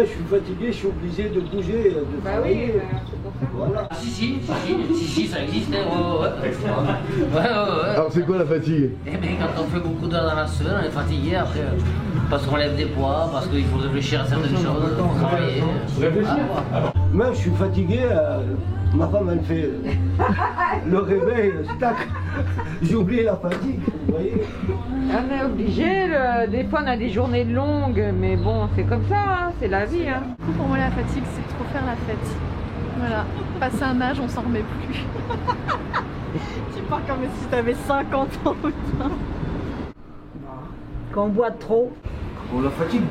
Je suis fatigué, je suis obligé de bouger, de Bah travailler. oui, bah, pour ça. Voilà. Si, si, si, si, si, ça existe, hein, ouais, ouais, ouais. Ouais, ouais, ouais. Alors c'est quoi la fatigue? Eh bien, quand on fait beaucoup d'heures dans la semaine, on est fatigué après. euh, Parce qu'on lève des poids, parce qu'il faut réfléchir à certaines choses, travailler. Ah, Même je suis fatigué, euh, ma femme elle fait euh, le réveil, tac, j'ai oublié la fatigue, vous voyez. On est obligé, le- des fois on a des journées longues, mais bon, c'est comme ça, hein, c'est la vie. Hein. Pour moi, la fatigue, c'est trop faire la fête. Voilà. Passer un âge, on s'en remet plus. tu parles comme si t'avais 50 ans. putain. Quand on boit trop, Bon, la fatigue,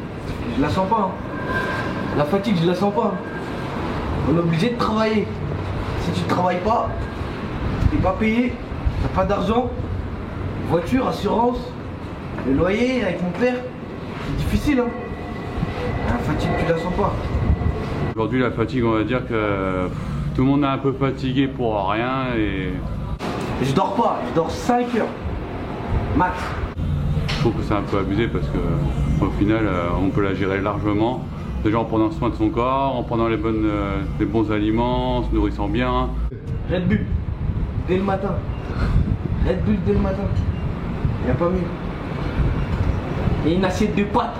je la sens pas. hein. La fatigue, je la sens pas. On est obligé de travailler. Si tu travailles pas, t'es pas payé, t'as pas d'argent, voiture, assurance, le loyer avec mon père, c'est difficile. Hein. La fatigue, tu la sens pas. Aujourd'hui, la fatigue, on va dire que tout le monde est un peu fatigué pour rien et Je dors pas, je dors 5 heures. Max. je trouve que c'est un peu abusé parce que au final, euh, on peut la gérer largement. Déjà en prenant soin de son corps, en prenant les, bonnes, euh, les bons aliments, en se nourrissant bien. Red Bull, dès le matin. Red Bull dès le matin. Y a pas mieux. Et une assiette de pâtes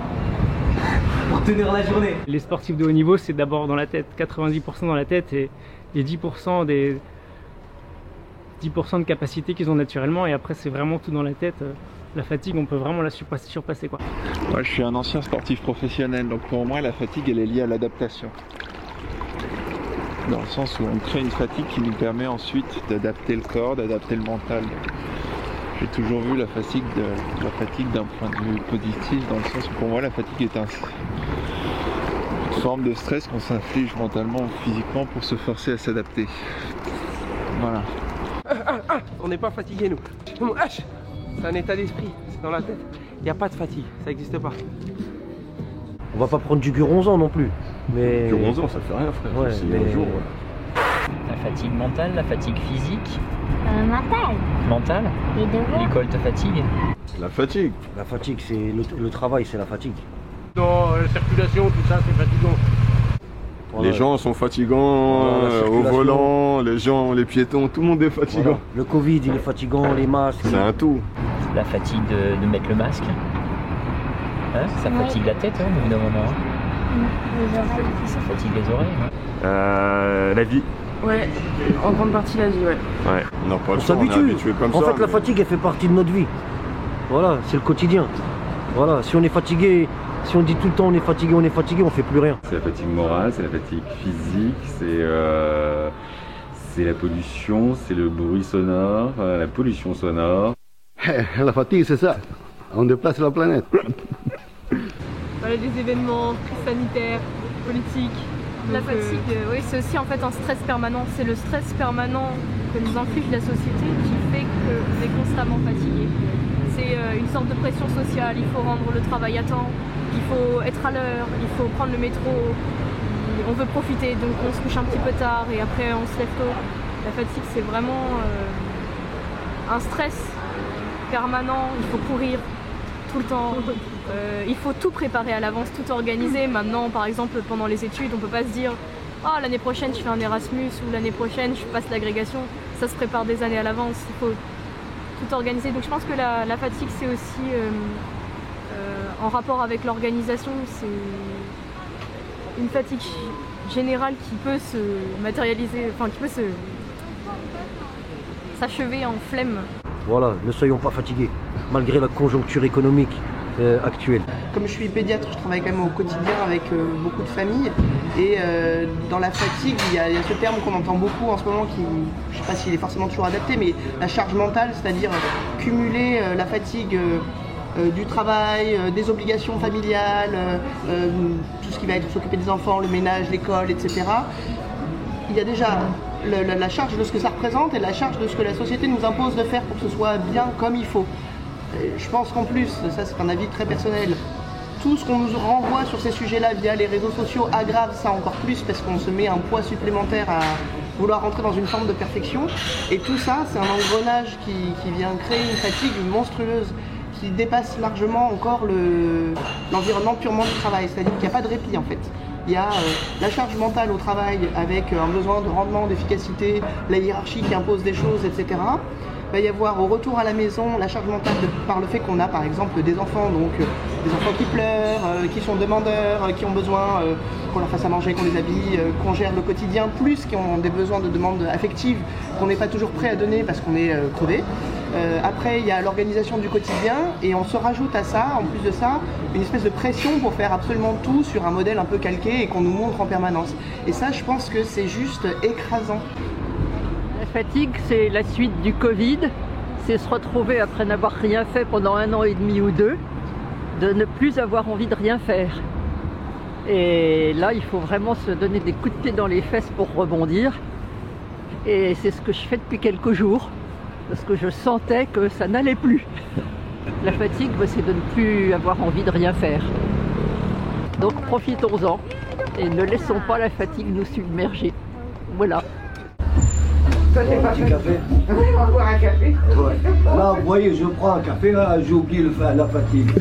pour tenir la journée. Les sportifs de haut niveau, c'est d'abord dans la tête, 90% dans la tête et, et 10% des 10% de capacité qu'ils ont naturellement et après c'est vraiment tout dans la tête. Euh, La fatigue, on peut vraiment la surpasser, surpasser quoi. Moi, je suis un ancien sportif professionnel, donc pour moi, la fatigue, elle est liée à l'adaptation. Dans le sens où on crée une fatigue qui nous permet ensuite d'adapter le corps, d'adapter le mental. J'ai toujours vu la fatigue, de- la fatigue d'un point de vue positif, dans le sens où pour moi, la fatigue est un- une forme de stress qu'on s'inflige mentalement ou physiquement pour se forcer à s'adapter. Voilà. On n'est pas fatigué nous. C'est un état d'esprit, c'est dans la tête. Il n'y a pas de fatigue, ça n'existe pas. On va pas prendre du guronzan non plus. Mais... Que 11 ans, ça fait rien, frère. Ouais, C'est mais- un jour. ouais. La fatigue mentale, la fatigue physique, Euh, mental. mentale. Les devoirs. L'école te fatigue. La fatigue. La fatigue, c'est le, le travail, c'est la fatigue. Dans la circulation, tout ça, c'est fatigant. Voilà. Les gens sont fatigants Voilà, euh, au volant, les gens, les piétons, tout le monde est fatigant. Voilà. Le Covid, il est fatigant, les masques. C'est un tout. La fatigue de, de mettre le masque. Hein, ça Oui. fatigue la tête, hein, au bout d'un moment. Les oreilles. Ça fatigue les oreilles. hein. Euh, la vie. ouais, en grande partie la vie, ouais. Ouais. On n'a pas le On choix, on est s'habitue. habitué comme En ça. fait, la fatigue, elle fait partie de notre vie. Voilà, c'est le quotidien. Voilà, si on est fatigué, si on dit tout le temps on est fatigué, on est fatigué, on fait plus rien. C'est la fatigue morale, c'est la fatigue physique, c'est euh, c'est la pollution, c'est le bruit sonore, euh, la pollution sonore. La fatigue, c'est ça. On déplace la planète. Voilà, des événements, crise sanitaire, politique. La fatigue, euh, oui, c'est aussi en fait un stress permanent. C'est le stress permanent que nous inflige la société qui fait qu'on est constamment fatigué. C'est euh, une sorte de pression sociale. Il faut rendre le travail à temps, il faut être à l'heure, il faut prendre le métro. On veut profiter, donc on se couche un petit peu tard et après on se lève tôt. La fatigue, c'est vraiment euh, un stress permanent. Il faut courir le temps. Euh, il faut tout préparer à l'avance, tout organiser. Maintenant, par exemple, pendant les études, on peut pas se dire Ah, l'année prochaine, je fais un Erasmus ou l'année prochaine, je passe l'agrégation. Ça se prépare des années à l'avance. Il faut tout organiser. Donc, je pense que la, la fatigue, c'est aussi euh, euh, en rapport avec l'organisation. C'est une fatigue générale qui peut se matérialiser, enfin, qui peut se s'achever en flemme. Voilà, ne soyons pas fatigués, malgré la conjoncture économique euh, actuelle. Comme je suis pédiatre, je travaille quand même au quotidien avec euh, beaucoup de familles. Et euh, dans la fatigue, il y, a, ce terme qu'on entend beaucoup en ce moment qui, je ne sais pas s'il est forcément toujours adapté, mais la charge mentale, c'est-à-dire cumuler la fatigue du travail, des obligations familiales, tout ce qui va être s'occuper des enfants, le ménage, l'école, etc. Il y a déjà la charge de ce que ça représente et la charge de ce que la société nous impose de faire pour que ce soit bien comme il faut. Je pense qu'en plus, ça c'est un avis très personnel, tout ce qu'on nous renvoie sur ces sujets-là via les réseaux sociaux aggrave ça encore plus parce qu'on se met un poids supplémentaire à vouloir rentrer dans une forme de perfection. Et tout ça, c'est un engrenage qui, vient créer une fatigue monstrueuse qui dépasse largement encore le- l'environnement purement du travail. C'est-à-dire qu'il n'y a pas de répit en fait. Il y a euh, la charge mentale au travail avec un besoin de rendement, d'efficacité, la hiérarchie qui impose des choses, etc. Il va y avoir au retour à la maison la charge mentale par le fait qu'on a par exemple des enfants, donc euh, des enfants qui pleurent, euh, qui sont demandeurs, euh, qui ont besoin qu'on leur fasse à manger, qu'on les habille, qu'on gère le quotidien, plus qui ont des besoins de demande affective qu'on n'est pas toujours prêt à donner parce qu'on est crevé. Après, il y a l'organisation du quotidien et on se rajoute à ça, en plus de ça, une espèce de pression pour faire absolument tout sur un modèle un peu calqué et qu'on nous montre en permanence. Et ça, je pense que c'est juste écrasant. La fatigue, c'est la suite du Covid. C'est se retrouver après n'avoir rien fait pendant un an et demi ou deux, de ne plus avoir envie de rien faire. Et là, il faut vraiment se donner des coups de pied dans les fesses pour rebondir. Et c'est ce que je fais depuis quelques jours, parce que je sentais que ça n'allait plus. La fatigue, bah, c'est de ne plus avoir envie de rien faire. Donc profitons-en et ne laissons pas la fatigue nous submerger. Voilà. Toi, t'es pas petit café. On va boire un café. Ouais. Là, vous voyez, je prends un café, là, j'ai oublié la fatigue.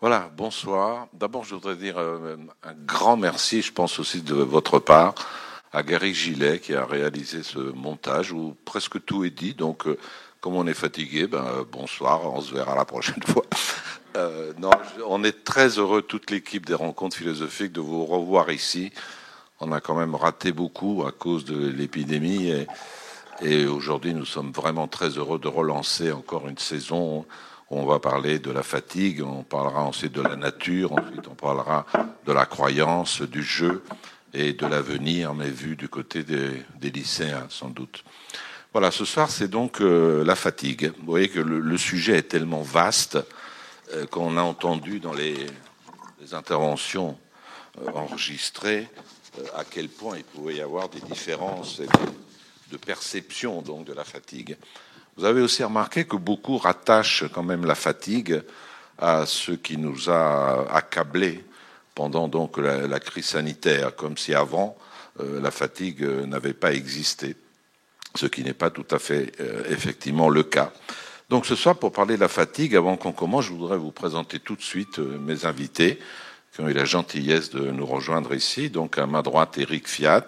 Voilà, bonsoir. D'abord, je voudrais dire euh, un grand merci, je pense aussi de votre part, à Gary Gillet qui a réalisé ce montage où presque tout est dit. Donc, euh, comme on est fatigué, ben, euh, bonsoir, on se verra la prochaine fois. Euh, non, on est très heureux, toute l'équipe des rencontres philosophiques, de vous revoir ici. On a quand même raté beaucoup à cause de l'épidémie et, aujourd'hui, nous sommes vraiment très heureux de relancer encore une saison. où On va parler de la fatigue, on parlera ensuite de la nature, ensuite on parlera de la croyance, du jeu et de l'avenir, mais vu du côté des lycéens sans doute. Voilà, ce soir c'est donc euh, la fatigue. Vous voyez que le, sujet est tellement vaste euh, qu'on a entendu dans les, interventions euh, enregistrées à quel point il pouvait y avoir des différences de, perception donc de la fatigue. Vous avez aussi remarqué que beaucoup rattachent quand même la fatigue à ce qui nous a accablés pendant donc la, crise sanitaire, comme si avant la fatigue n'avait pas existé, ce qui n'est pas tout à fait euh, effectivement le cas. Donc ce soir, pour parler de la fatigue, avant qu'on commence, je voudrais vous présenter tout de suite euh, mes invités qui ont eu la gentillesse de nous rejoindre ici. Donc à ma droite, Eric Fiat,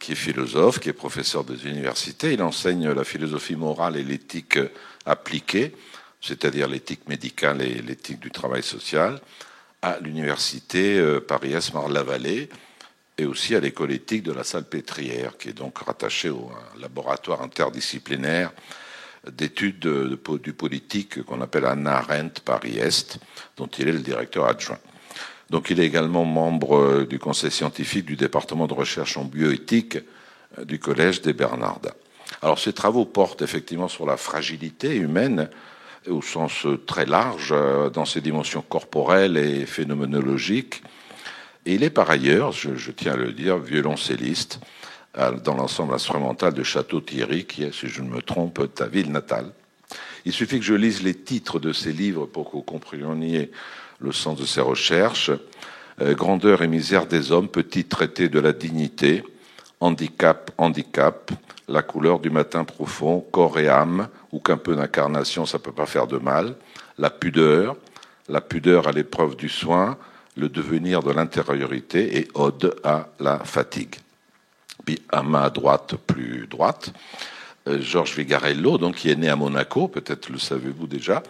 qui est philosophe, qui est professeur des universités. Il enseigne la philosophie morale et l'éthique appliquée, c'est-à-dire l'éthique médicale et l'éthique du travail social, à l'université euh, Paris-Est Marne-la-Vallée et aussi à l'école éthique de la Salpêtrière, qui est donc rattachée au laboratoire interdisciplinaire d'études du politique qu'on appelle Anna Arendt Paris-Est, dont il est le directeur adjoint. Donc il est également membre euh, du conseil scientifique du département de recherche en bioéthique euh, du collège des Bernardins. Alors ces travaux portent effectivement sur la fragilité humaine euh, au sens très large, dans ses dimensions corporelles et phénoménologiques. Et il est par ailleurs, je, tiens à le dire, violoncelliste euh, dans l'ensemble instrumental de Château-Thierry, qui est, si je ne me trompe, ta ville natale. Il suffit que je lise les titres de ces livres pour que vous compreniez le sens de ses recherches. Euh, Grandeur et misère des hommes, petit traité de la dignité, handicap, handicap, la couleur du matin profond, corps et âme, ou qu'un peu d'incarnation, ça peut pas faire de mal, la pudeur, la pudeur à l'épreuve du soin, le devenir de l'intériorité et ode à la fatigue. Puis à ma droite, plus droite, euh, Georges Vigarello, donc qui est né à Monaco, peut-être le savez-vous déjà,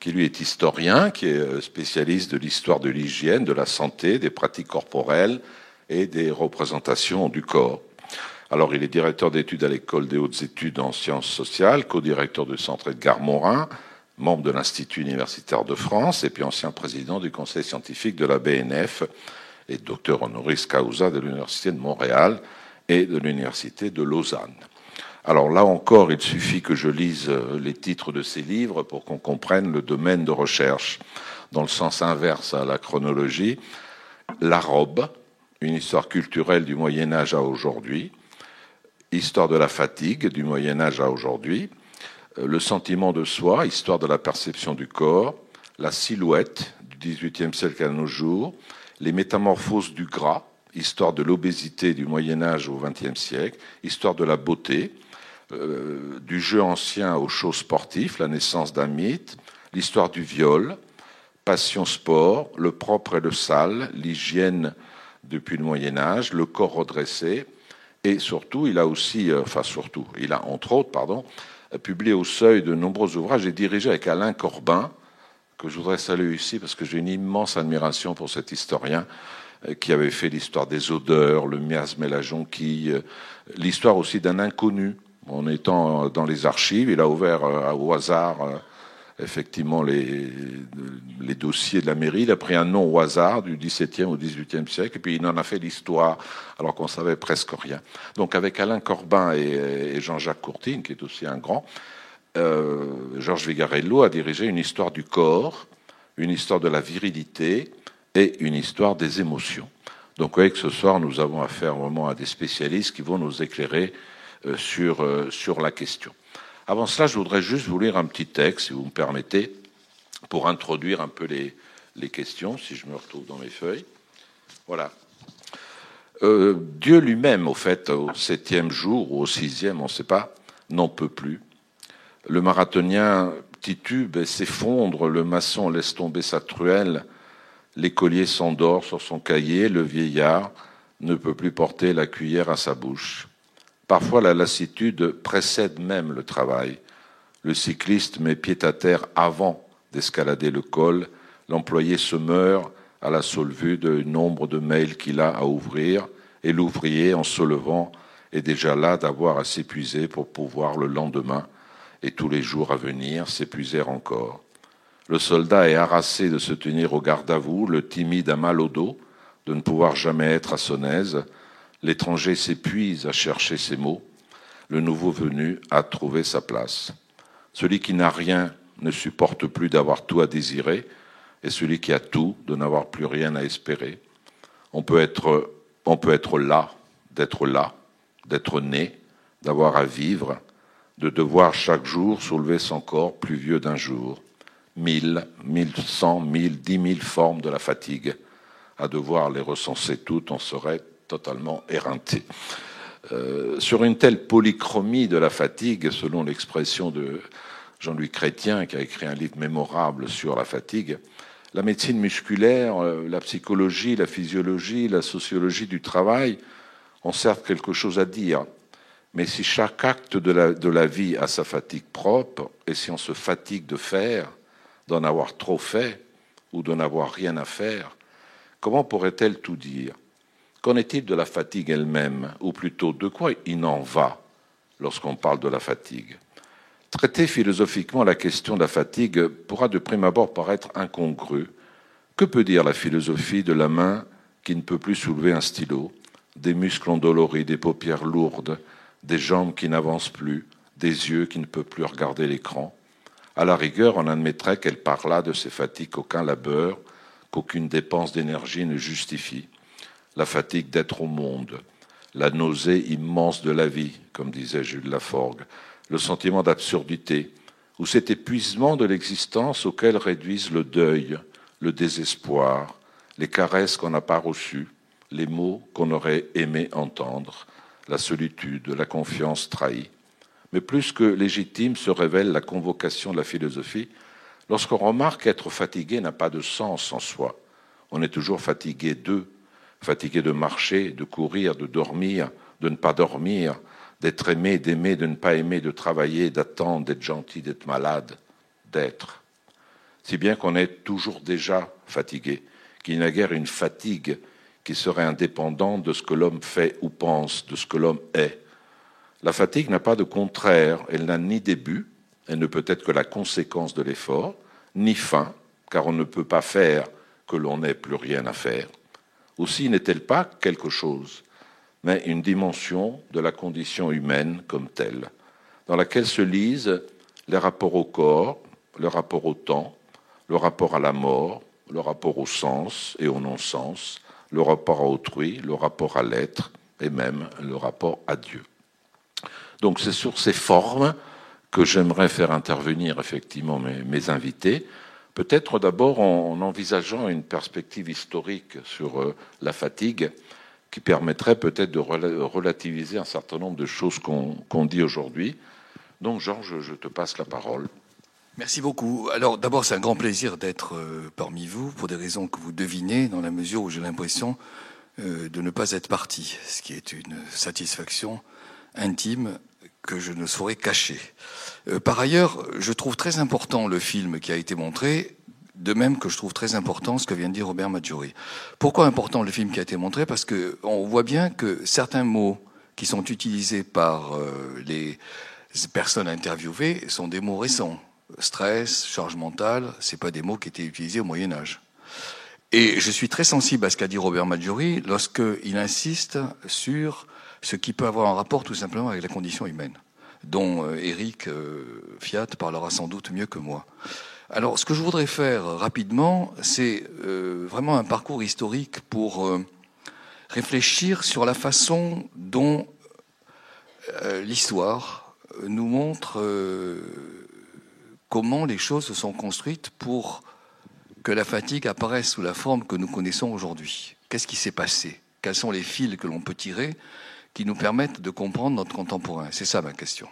qui lui est historien, qui est euh, spécialiste de l'histoire de l'hygiène, de la santé, des pratiques corporelles et des représentations du corps. Alors, il est directeur d'études à l'école des hautes études en sciences sociales, co-directeur du centre Edgar Morin, membre de l'Institut universitaire de France et puis ancien président du conseil scientifique de la BNF et docteur honoris causa de l'Université de Montréal et de l'Université de Lausanne. Alors là encore, il suffit que je lise euh, les titres de ces livres pour qu'on comprenne le domaine de recherche dans le sens inverse à la chronologie. La robe, une histoire culturelle du Moyen Âge à aujourd'hui, histoire de la fatigue du Moyen Âge à aujourd'hui, le sentiment de soi, histoire de la perception du corps, la silhouette du XVIIIe siècle à nos jours, les métamorphoses du gras, histoire de l'obésité du Moyen Âge au XXe siècle, histoire de la beauté, euh, du jeu ancien aux shows sportifs, la naissance d'un mythe, l'histoire du viol, passion sport, le propre et le sale, l'hygiène depuis le Moyen Âge, le corps redressé, et surtout, il a aussi, euh, enfin surtout, il a entre autres, pardon, publié au seuil de nombreux ouvrages et dirigé avec Alain Corbin, que je voudrais saluer ici parce que j'ai une immense admiration pour cet historien euh, qui avait fait l'histoire des odeurs, le miasme et la jonquille, euh, l'histoire aussi d'un inconnu. En étant dans les archives, il a ouvert au hasard effectivement les, dossiers de la mairie. Il a pris un nom au hasard du XVIIe au XVIIIe siècle, et puis il en a fait l'histoire, alors qu'on savait presque rien. Donc avec Alain Corbin et, Jean-Jacques Courtine, qui est aussi un grand, euh, Georges Vigarello a dirigé une histoire du corps, une histoire de la virilité et une histoire des émotions. Donc vous voyez que ce soir, nous avons affaire vraiment à des spécialistes qui vont nous éclairer euh, sur, euh, sur la question. Avant cela, je voudrais juste vous lire un petit texte, si vous me permettez, pour introduire un peu les, questions, si je me retrouve dans mes feuilles. Voilà. Euh, Dieu lui-même, au fait, au septième jour ou au sixième, on ne sait pas, n'en peut plus. Le marathonien titube et s'effondre, le maçon laisse tomber sa truelle, l'écolier s'endort sur son cahier, le vieillard ne peut plus porter la cuillère à sa bouche. Parfois, la lassitude précède même le travail. Le cycliste met pied à terre avant d'escalader le col. L'employé se meurt à la seule vue du nombre de mails qu'il a à ouvrir. Et l'ouvrier, en se levant, est déjà là d'avoir à s'épuiser pour pouvoir le lendemain et tous les jours à venir s'épuiser encore. Le soldat est harassé de se tenir au garde à vous, le timide a mal au dos, de ne pouvoir jamais être à son aise, L'étranger s'épuise à chercher ses mots. Le nouveau venu a trouvé sa place. Celui qui n'a rien ne supporte plus d'avoir tout à désirer, et celui qui a tout de n'avoir plus rien à espérer. On peut être, on peut être là, d'être là, d'être né, d'avoir à vivre, de devoir chaque jour soulever son corps plus vieux d'un jour. Mille, mille cent, mille, dix mille formes de la fatigue. À devoir les recenser toutes, on serait totalement éreinté. Euh, sur une telle polychromie de la fatigue, selon l'expression de Jean-Louis Chrétien, qui a écrit un livre mémorable sur la fatigue, la médecine musculaire, euh, la psychologie, la physiologie, la sociologie du travail ont certes quelque chose à dire, mais si chaque acte de la, de la vie a sa fatigue propre, et si on se fatigue de faire, d'en avoir trop fait, ou de n'avoir rien à faire, comment pourrait-elle tout dire? Qu'en est-il de la fatigue elle-même, ou plutôt de quoi il en va lorsqu'on parle de la fatigue? Traiter philosophiquement la question de la fatigue pourra de prime abord paraître incongru. Que peut dire la philosophie de la main qui ne peut plus soulever un stylo, des muscles endoloris, des paupières lourdes, des jambes qui n'avancent plus, des yeux qui ne peuvent plus regarder l'écran? À la rigueur, on admettrait qu'elle parla de ces fatigues qu'aucun labeur, qu'aucune dépense d'énergie ne justifie la fatigue d'être au monde, la nausée immense de la vie, comme disait Jules Laforgue, le sentiment d'absurdité, ou cet épuisement de l'existence auquel réduisent le deuil, le désespoir, les caresses qu'on n'a pas reçues, les mots qu'on aurait aimé entendre, la solitude, la confiance trahie. Mais plus que légitime se révèle la convocation de la philosophie lorsqu'on remarque qu'être fatigué n'a pas de sens en soi. On est toujours fatigué d'eux, fatigué de marcher, de courir, de dormir, de ne pas dormir, d'être aimé, d'aimer, de ne pas aimer, de travailler, d'attendre, d'être gentil, d'être malade, d'être. Si bien qu'on est toujours déjà fatigué, qu'il n'y a guère une fatigue qui serait indépendante de ce que l'homme fait ou pense, de ce que l'homme est. La fatigue n'a pas de contraire, elle n'a ni début, elle ne peut être que la conséquence de l'effort, ni fin, car on ne peut pas faire que l'on n'ait plus rien à faire aussi n'est-elle pas quelque chose, mais une dimension de la condition humaine comme telle, dans laquelle se lisent les rapports au corps, le rapport au temps, le rapport à la mort, le rapport au sens et au non-sens, le rapport à autrui, le rapport à l'être et même le rapport à Dieu. Donc c'est sur ces formes que j'aimerais faire intervenir effectivement mes, invités, Peut-être d'abord en, envisageant une perspective historique sur euh, la fatigue qui permettrait peut-être de relativiser un certain nombre de choses qu'on dit aujourd'hui. Donc, Georges, je te passe la parole. Merci beaucoup. Alors, d'abord, c'est un grand plaisir d'être euh, parmi vous pour des raisons que vous devinez, dans la mesure où j'ai l'impression euh, de ne pas être parti, ce qui est une satisfaction intime que je ne saurais cacher. Euh, par ailleurs, je trouve très important le film qui a été montré, de même que je trouve très important ce que vient de dire Robert Maggiori. Pourquoi important le film qui a été montré? Parce que on voit bien que certains mots qui sont utilisés par euh, les personnes interviewées sont des mots récents. Stress, charge mentale, c'est pas des mots qui étaient utilisés au Moyen Âge. Et je suis très sensible à ce qu'a dit Robert Maggiori lorsqu'il insiste sur ce qui peut avoir un rapport tout simplement avec la condition humaine, dont Eric euh, euh, Fiat parlera sans doute mieux que moi. Alors, ce que je voudrais faire rapidement, c'est euh, vraiment un parcours historique pour réfléchir sur la façon dont l'histoire nous montre comment les choses se sont construites pour que la fatigue apparaisse sous la forme que nous connaissons aujourd'hui. Qu'est-ce qui s'est passé? Quels sont les fils que l'on peut tirer? Qui nous permettent de comprendre notre contemporain C'est ça ma question.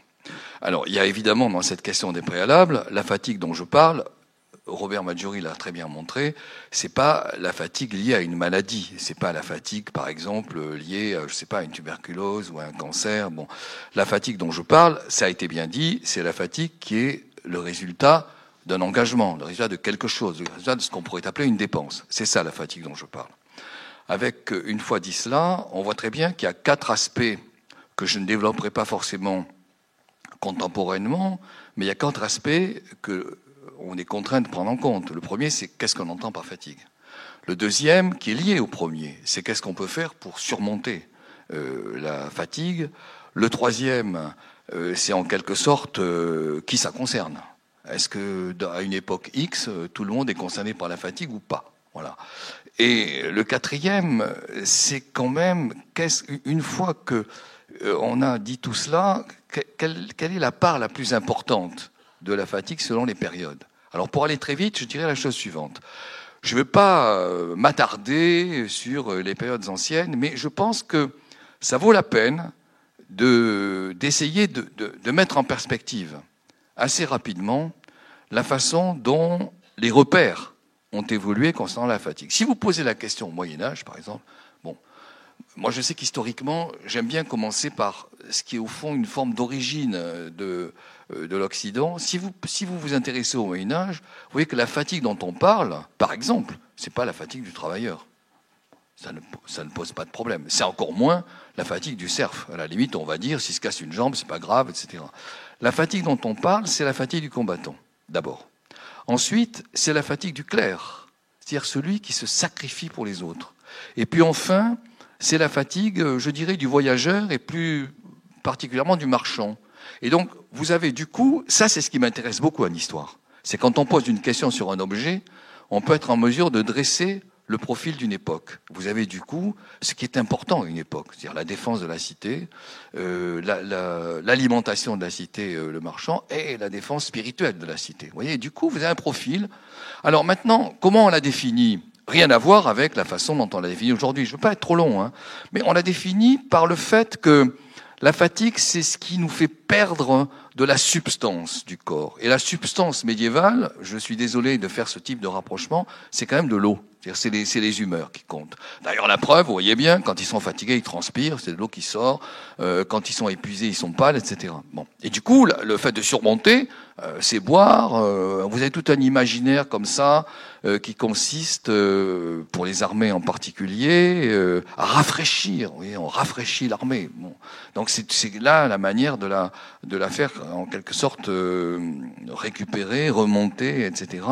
Alors, il y a évidemment dans cette question des préalables, la fatigue dont je parle, Robert Maggiori l'a très bien montré, c'est pas la fatigue liée à une maladie, c'est pas la fatigue par exemple liée je sais pas à une tuberculose ou à un cancer. Bon, la fatigue dont je parle, ça a été bien dit, c'est la fatigue qui est le résultat d'un engagement, le résultat de quelque chose, le résultat de ce qu'on pourrait appeler une dépense. C'est ça la fatigue dont je parle. Avec, une fois dit cela, on voit très bien qu'il y a quatre aspects que je ne développerai pas forcément contemporainement, mais il y a quatre aspects que on est contraint de prendre en compte. Le premier, c'est qu'est-ce qu'on entend par fatigue. Le deuxième, qui est lié au premier, c'est qu'est-ce qu'on peut faire pour surmonter euh, la fatigue. Le troisième, euh, c'est en quelque sorte euh, qui ça concerne. Est-ce que à une époque X, tout le monde est concerné par la fatigue ou pas? Voilà. Et le quatrième, c'est quand même, une fois que euh, on a dit tout cela, quelle, est la part la plus importante de la fatigue selon les périodes? Alors pour aller très vite, je dirais la chose suivante. Je ne veux pas euh, m'attarder sur les périodes anciennes, mais je pense que ça vaut la peine d'essayer de mettre en perspective assez rapidement la façon dont les repères ont évolué concernant la fatigue. Si vous posez la question au Moyen Âge, par exemple, bon, moi je sais qu'historiquement, j'aime bien commencer par ce qui est au fond une forme d'origine de, euh, de l'Occident. Si vous, si vous vous intéressez au Moyen Âge, vous voyez que la fatigue dont on parle, par exemple, c'est pas la fatigue du travailleur. Ça ne, ça ne, pose pas de problème. C'est encore moins la fatigue du serf. À la limite, on va dire, s'il se casse une jambe, c'est pas grave, etc. La fatigue dont on parle, c'est la fatigue du combattant, d'abord. Ensuite, c'est la fatigue du clerc, c'est-à-dire celui qui se sacrifie pour les autres. Et puis enfin, c'est la fatigue, je dirais, du voyageur et plus particulièrement du marchand. Et donc, vous avez du coup, ça c'est ce qui m'intéresse beaucoup en histoire. C'est quand on pose une question sur un objet, on peut être en mesure de dresser le profil d'une époque. Vous avez du coup ce qui est important à une époque, c'est-à-dire la défense de la cité, euh, l'alimentation de la cité, euh, le marchand, et la défense spirituelle de la cité. Vous voyez, du coup, vous avez un profil. Alors maintenant, comment on l'a défini? Rien à voir avec la façon dont on l'a défini aujourd'hui. Je ne veux pas être trop long, hein, mais on l'a défini par le fait que la fatigue, c'est ce qui nous fait perdre de la substance du corps. Et la substance médiévale, je suis désolé de faire ce type de rapprochement, c'est quand même de l'eau. C'est les, humeurs qui comptent. D'ailleurs, la preuve, vous voyez bien, quand ils sont fatigués, ils transpirent, c'est de l'eau qui sort. Euh, quand ils sont épuisés, ils sont pâles, etc. Bon. Et du coup, le fait de surmonter, euh, c'est boire. Euh, vous avez tout un imaginaire comme ça euh, qui consiste, pour les armées en particulier, à rafraîchir. Oui, on rafraîchit l'armée. Bon. Donc c'est là la manière de la de la faire en quelque sorte récupérer, remonter, etc.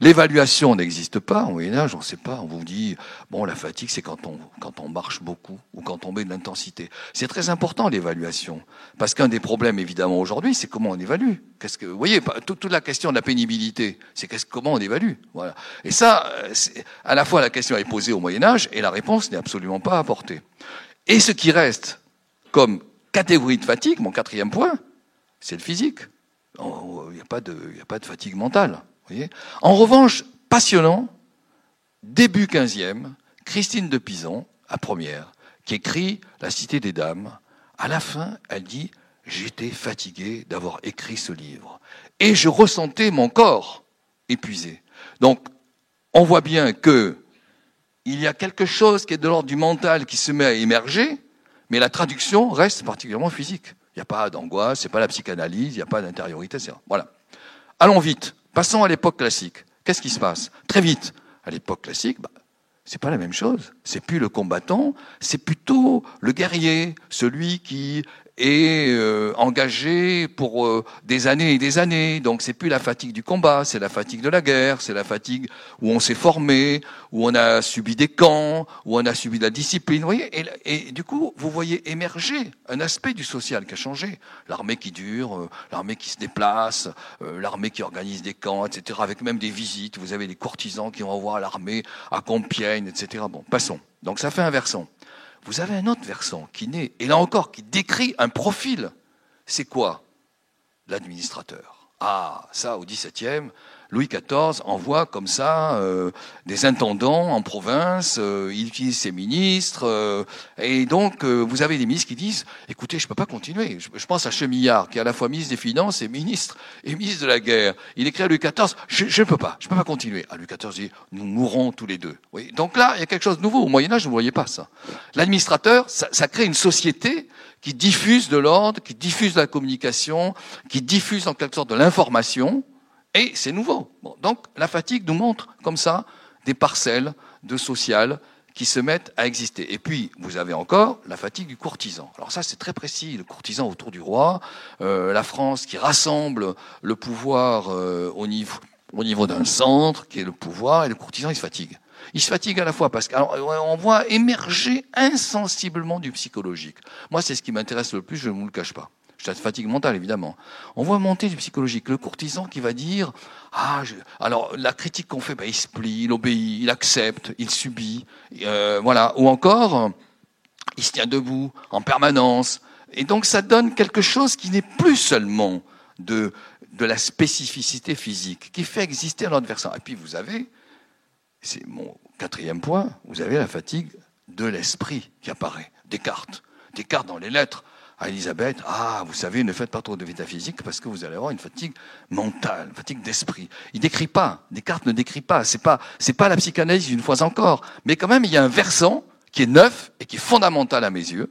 L'évaluation n'existe pas Moyen Âge, on ne sait pas. On vous dit bon, la fatigue, c'est quand on quand on marche beaucoup ou quand on met de l'intensité. C'est très important l'évaluation parce qu'un des problèmes évidemment aujourd'hui, c'est comment on évalue. Qu'est-ce que vous voyez, toute, la question de la pénibilité, c'est comment on évalue. Et ça, à la fois la question est posée au Moyen Âge et la réponse n'est absolument pas apportée. Et ce qui reste comme catégorie de fatigue, mon quatrième point, c'est le physique. Il n'y a, pas de, fatigue mentale. En revanche, passionnant, début 15e, Christine de Pison, à première, qui écrit La Cité des Dames. À la fin, elle dit J'étais fatiguée d'avoir écrit ce livre. Et je ressentais mon corps épuisé. Donc, on voit bien que il y a quelque chose qui est de l'ordre du mental qui se met à émerger, mais la traduction reste particulièrement physique. Il n'y a pas d'angoisse, c'est pas la psychanalyse, il n'y a pas d'intériorité, etc. Voilà. Allons vite. Passons à l'époque classique. Qu'est-ce qui se passe? Très vite. À l'époque classique, bah, c'est pas la même chose. C'est plus le combattant, c'est plutôt le guerrier, celui qui est euh, engagé pour euh, des années et des années. Donc c'est plus la fatigue du combat, c'est la fatigue de la guerre, c'est la fatigue où on s'est formé, où on a subi des camps, où on a subi de la discipline. Vous voyez et, et, du coup, vous voyez émerger un aspect du social qui a changé. L'armée qui dure, euh, l'armée qui se déplace, l'armée qui organise des camps, etc. Avec même des visites. Vous avez des courtisans qui vont voir l'armée à Compiègne, etc. Bon, passons. Donc ça fait un versant. Vous avez un autre versant qui naît, et là encore, qui décrit un profil. C'est quoi? L'administrateur. Ah, ça, au XVIIe, Louis XIV envoie comme ça euh, des intendants en province, euh, il utilise ses ministres, euh, et donc vous avez des ministres qui disent écoutez, je ne peux pas continuer. Je, pense à Chemillard, qui est à la fois ministre des Finances et ministre, et ministre de la Guerre. Il écrit à Louis XIV je ne peux pas, je ne peux pas continuer. À Louis XIV dit nous mourrons tous les deux. Oui. Donc là, il y a quelque chose de nouveau. Au Moyen-Âge, vous ne voyez pas ça. L'administrateur, ça, ça crée une société qui diffuse de l'ordre, qui diffuse de la communication, qui diffuse en quelque sorte de l'information, et c'est nouveau. donc la fatigue nous montre comme ça des parcelles de social qui se mettent à exister. Et puis, vous avez encore la fatigue du courtisan. Alors ça, c'est très précis, le courtisan autour du roi, euh, la France qui rassemble le pouvoir euh, au niveau, au niveau d'un centre, qui est le pouvoir, et le courtisan, il se fatigue. Il se fatigue à la fois parce qu'on voit émerger insensiblement du psychologique. Moi, c'est ce qui m'intéresse le plus, je ne vous le cache pas cette fatigue mentale évidemment. On voit monter du psychologique. Le courtisan qui va dire ah alors la critique qu'on fait, ben, il se plie, il obéit, il accepte, il subit, euh, voilà. Ou encore il se tient debout en permanence. Et donc ça donne quelque chose qui n'est plus seulement de de la spécificité physique, qui fait exister versant. Et puis vous avez, c'est mon quatrième point, vous avez la fatigue de l'esprit qui apparaît. Descartes. Descartes dans les lettres à Elisabeth, ah, vous savez, ne faites pas trop de métaphysique parce que vous allez avoir une fatigue mentale, une fatigue d'esprit. Il décrit pas, Descartes ne décrit pas, c'est pas, c'est pas la psychanalyse une fois encore, mais quand même il y a un versant qui est neuf et qui est fondamental à mes yeux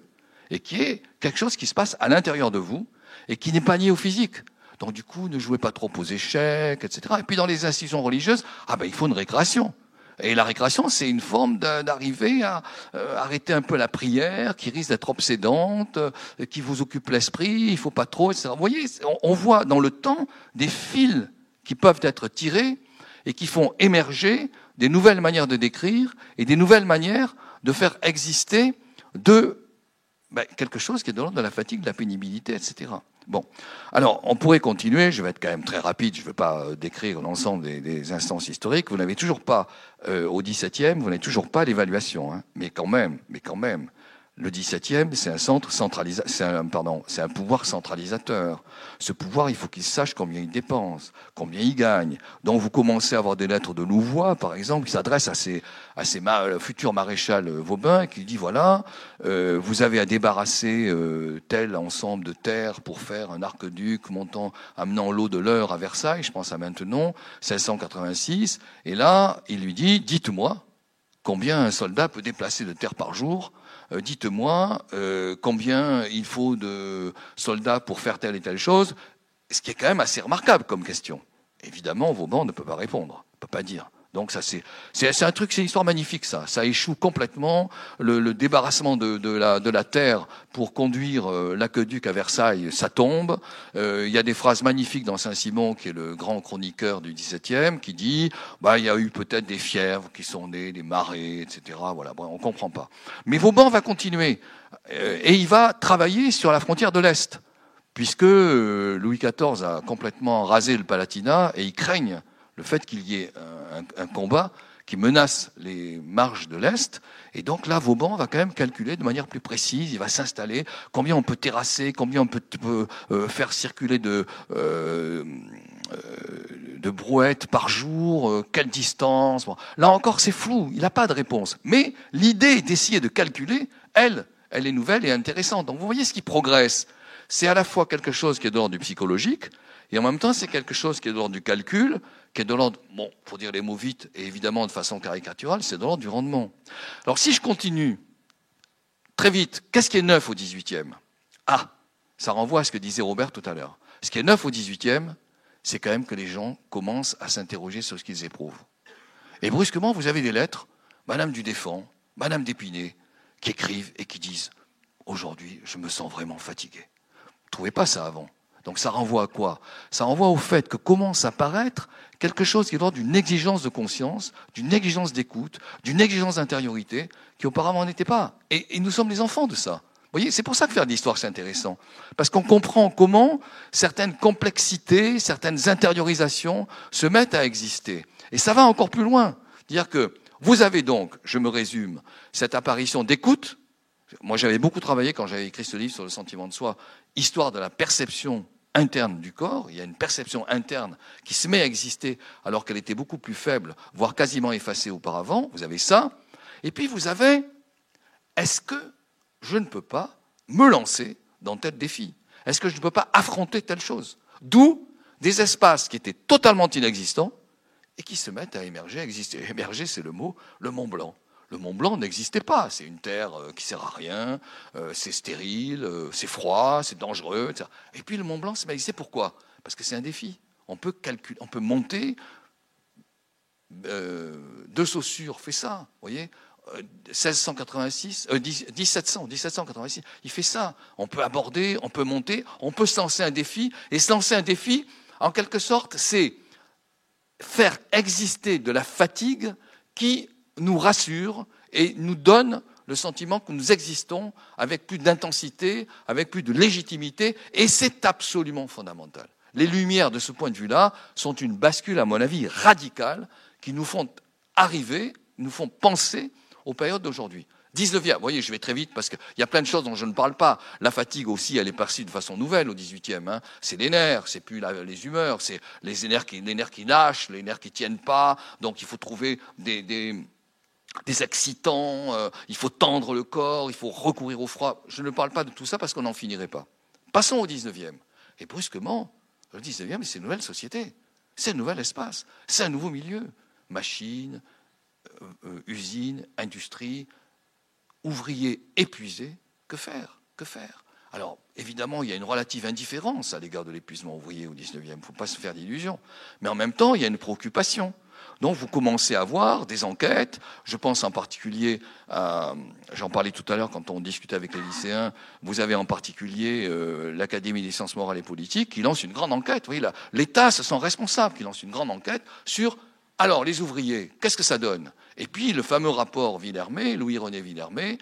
et qui est quelque chose qui se passe à l'intérieur de vous et qui n'est pas lié au physique. Donc du coup, ne jouez pas trop aux échecs, etc. Et puis dans les institutions religieuses, ah ben il faut une récréation. Et la récréation, c'est une forme d'arriver à euh, arrêter un peu la prière, qui risque d'être obsédante, euh, qui vous occupe l'esprit, il faut pas trop, etc. Vous voyez, on, voit dans le temps des fils qui peuvent être tirés et qui font émerger des nouvelles manières de décrire et des nouvelles manières de faire exister de ben, quelque chose qui est de l'ordre de la fatigue, de la pénibilité, etc. Bon, alors on pourrait continuer, je vais être quand même très rapide, je ne vais pas euh, décrire l'ensemble des, instances historiques. Vous n'avez toujours pas, euh, au XVIIe, vous n'avez toujours pas l'évaluation, hein. mais quand même, mais quand même, le 17e, c'est un centre c'est un, pouvoir centralisateur. Ce pouvoir, il faut qu'il sache combien il dépense, combien il gagne. Donc vous commencez à avoir des lettres de Louvois, par exemple, qui s'adressent à ces, futurs maréchal Vauban, qui dit voilà, euh, vous avez à débarrasser euh, tel ensemble de terres pour faire un arc-duc montant, amenant l'eau de l'heure à Versailles, je pense à maintenant, 1686. Et là, il lui dit, dites-moi, combien un soldat peut déplacer de terre par jour dites-moi euh, combien il faut de soldats pour faire telle et telle chose, ce qui est quand même assez remarquable comme question. Évidemment, Vauban ne peut pas répondre, ne peut pas dire. Donc ça c'est c'est un truc, c'est une histoire magnifique ça. Ça échoue complètement le, débarrassement de, de, la, de la terre pour conduire euh, l'aqueduc à Versailles, ça tombe. Euh, il y a des phrases magnifiques dans Saint-Simon, qui est le grand chroniqueur du XVIIe, qui dit bah il y a eu peut-être des fièvres qui sont nées, des marées, etc. Voilà, bon, on comprend pas. Mais Vauban va continuer euh, et il va travailler sur la frontière de l'est, puisque Louis XIV a complètement rasé le Palatinat et ils craignent le fait qu'il y ait un, combat qui menace les marges de l'Est. Et donc là, Vauban va quand même calculer de manière plus précise, il va s'installer, combien on peut terrasser, combien on peut, euh, faire circuler de, euh, euh, de brouettes par jour, quelle distance. Là encore, c'est flou, il n'a pas de réponse. Mais l'idée d'essayer de calculer, elle, elle est nouvelle et intéressante. Donc vous voyez ce qui progresse. C'est à la fois quelque chose qui est de l'ordre du psychologique, et en même temps, c'est quelque chose qui est de l'ordre du calcul, qui est de l'ordre, bon, pour dire les mots vite, et évidemment de façon caricaturale, c'est de l'ordre du rendement. Alors si je continue très vite, qu'est-ce qui est neuf au 18e Ah, ça renvoie à ce que disait Robert tout à l'heure. Ce qui est neuf au 18e, c'est quand même que les gens commencent à s'interroger sur ce qu'ils éprouvent. Et brusquement, vous avez des lettres, Madame du Défend, Madame d'Épinay, qui écrivent et qui disent Aujourd'hui, je me sens vraiment fatigué. Ne trouvez pas ça avant donc ça renvoie à quoi? Ça renvoie au fait que commence à paraître quelque chose qui est l'ordre d'une exigence de conscience, d'une exigence d'écoute, d'une exigence d'intériorité qui auparavant n'était pas. Et, et, nous sommes les enfants de ça. Vous voyez, c'est pour ça que faire de l'histoire, c'est intéressant. Parce qu'on comprend comment certaines complexités, certaines intériorisations se mettent à exister. Et ça va encore plus loin. Dire que vous avez donc, je me résume, cette apparition d'écoute. Moi, j'avais beaucoup travaillé quand j'avais écrit ce livre sur le sentiment de soi, histoire de la perception interne du corps, il y a une perception interne qui se met à exister alors qu'elle était beaucoup plus faible, voire quasiment effacée auparavant, vous avez ça, et puis vous avez, est-ce que je ne peux pas me lancer dans tel défi? Est-ce que je ne peux pas affronter telle chose? D'où des espaces qui étaient totalement inexistants et qui se mettent à émerger, à exister. Émerger, c'est le mot, le Mont Blanc. Le Mont Blanc n'existait pas. C'est une terre euh, qui sert à rien, euh, c'est stérile, euh, c'est froid, c'est dangereux, etc. Et puis le Mont Blanc, c'est pourquoi? Parce que c'est un défi. On peut calculer, on peut monter. de Saussure fait ça, vous voyez? 1686, 1700, 1786, il fait ça. On peut aborder, on peut monter, on peut se lancer un défi. Et se lancer un défi, en quelque sorte, c'est faire exister de la fatigue qui nous rassure et nous donne le sentiment que nous existons avec plus d'intensité, avec plus de légitimité, et c'est absolument fondamental. Les lumières de ce point de vue-là sont une bascule, à mon avis, radicale, qui nous font arriver, nous font penser aux périodes d'aujourd'hui. 19e, vous voyez, je vais très vite parce qu'il y a plein de choses dont je ne parle pas. La fatigue aussi, elle est perçue de façon nouvelle au 18e. Hein. C'est les nerfs, c'est plus les humeurs, c'est les nerfs, qui, les nerfs qui lâchent, les nerfs qui tiennent pas. Donc il faut trouver des excitants, euh, il faut tendre le corps, il faut recourir au froid. Je ne parle pas de tout ça parce qu'on n'en finirait pas. Passons au 19e. Et brusquement, le 19e, c'est une nouvelle société. C'est un nouvel espace. C'est un nouveau milieu. Machines, euh, euh, usines, industrie, ouvriers épuisés. Que faire? Que faire? Alors, évidemment, il y a une relative indifférence à l'égard de l'épuisement ouvrier au 19e. Il ne faut pas se faire d'illusions. Mais en même temps, il y a une préoccupation. Donc vous commencez à voir des enquêtes. Je pense en particulier, j'en parlais tout à l'heure quand on discutait avec les lycéens, vous avez en particulier euh, l'Académie des sciences morales et politiques qui lance une grande enquête. Voyez, l'État se sent responsable, qui lance une grande enquête sur, alors les ouvriers, qu'est-ce que ça donne? Et puis le fameux rapport Villermé, Louis-René Villermé,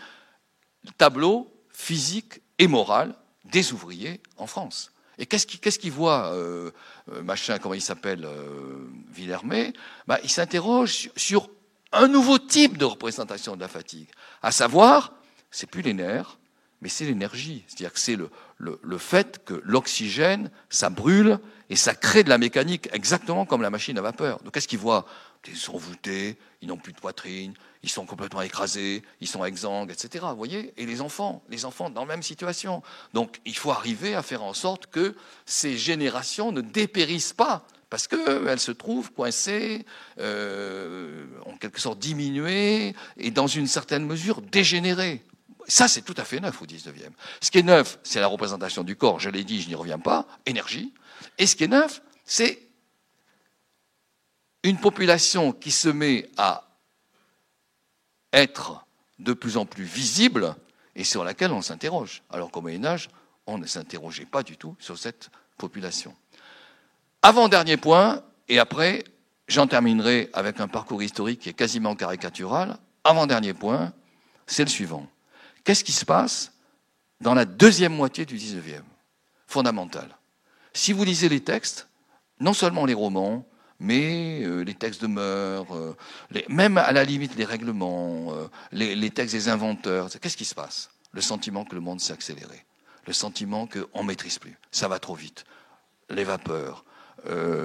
tableau physique et moral des ouvriers en France. Et qu'est-ce qu'il voit, euh, euh, machin, comment il s'appelle, euh, Villermé? Bah, Il s'interroge sur, un nouveau type de représentation de la fatigue. À savoir, c'est plus les nerfs, mais c'est l'énergie. C'est-à-dire que c'est le, fait que l'oxygène, ça brûle et ça crée de la mécanique exactement comme la machine à vapeur. Donc qu'est-ce qu'il voit? Ils sont voûtés, ils n'ont plus de poitrine, ils sont complètement écrasés, ils sont exsangues, etc. Vous voyez Et les enfants, les enfants dans la même situation. Donc il faut arriver à faire en sorte que ces générations ne dépérissent pas parce qu'elles se trouvent coincées, euh, en quelque sorte diminuées, et dans une certaine mesure dégénérées. Ça, c'est tout à fait neuf au 19e. Ce qui est neuf, c'est la représentation du corps, je l'ai dit, je n'y reviens pas, énergie. Et ce qui est neuf, c'est une population qui se met à être de plus en plus visible et sur laquelle on s'interroge. Alors qu'au Moyen Âge, on ne s'interrogeait pas du tout sur cette population. Avant-dernier point, et après, j'en terminerai avec un parcours historique qui est quasiment caricatural. Avant-dernier point, c'est le suivant. Qu'est-ce qui se passe dans la deuxième moitié du XIXe Fondamental. Si vous lisez les textes, non seulement les romans, mais euh, les textes de mœurs, euh, même à la limite les règlements, euh, les, textes des inventeurs, qu'est-ce qui se passe? Le sentiment que le monde s'est accéléré, le sentiment qu'on ne maîtrise plus, ça va trop vite. Les vapeurs,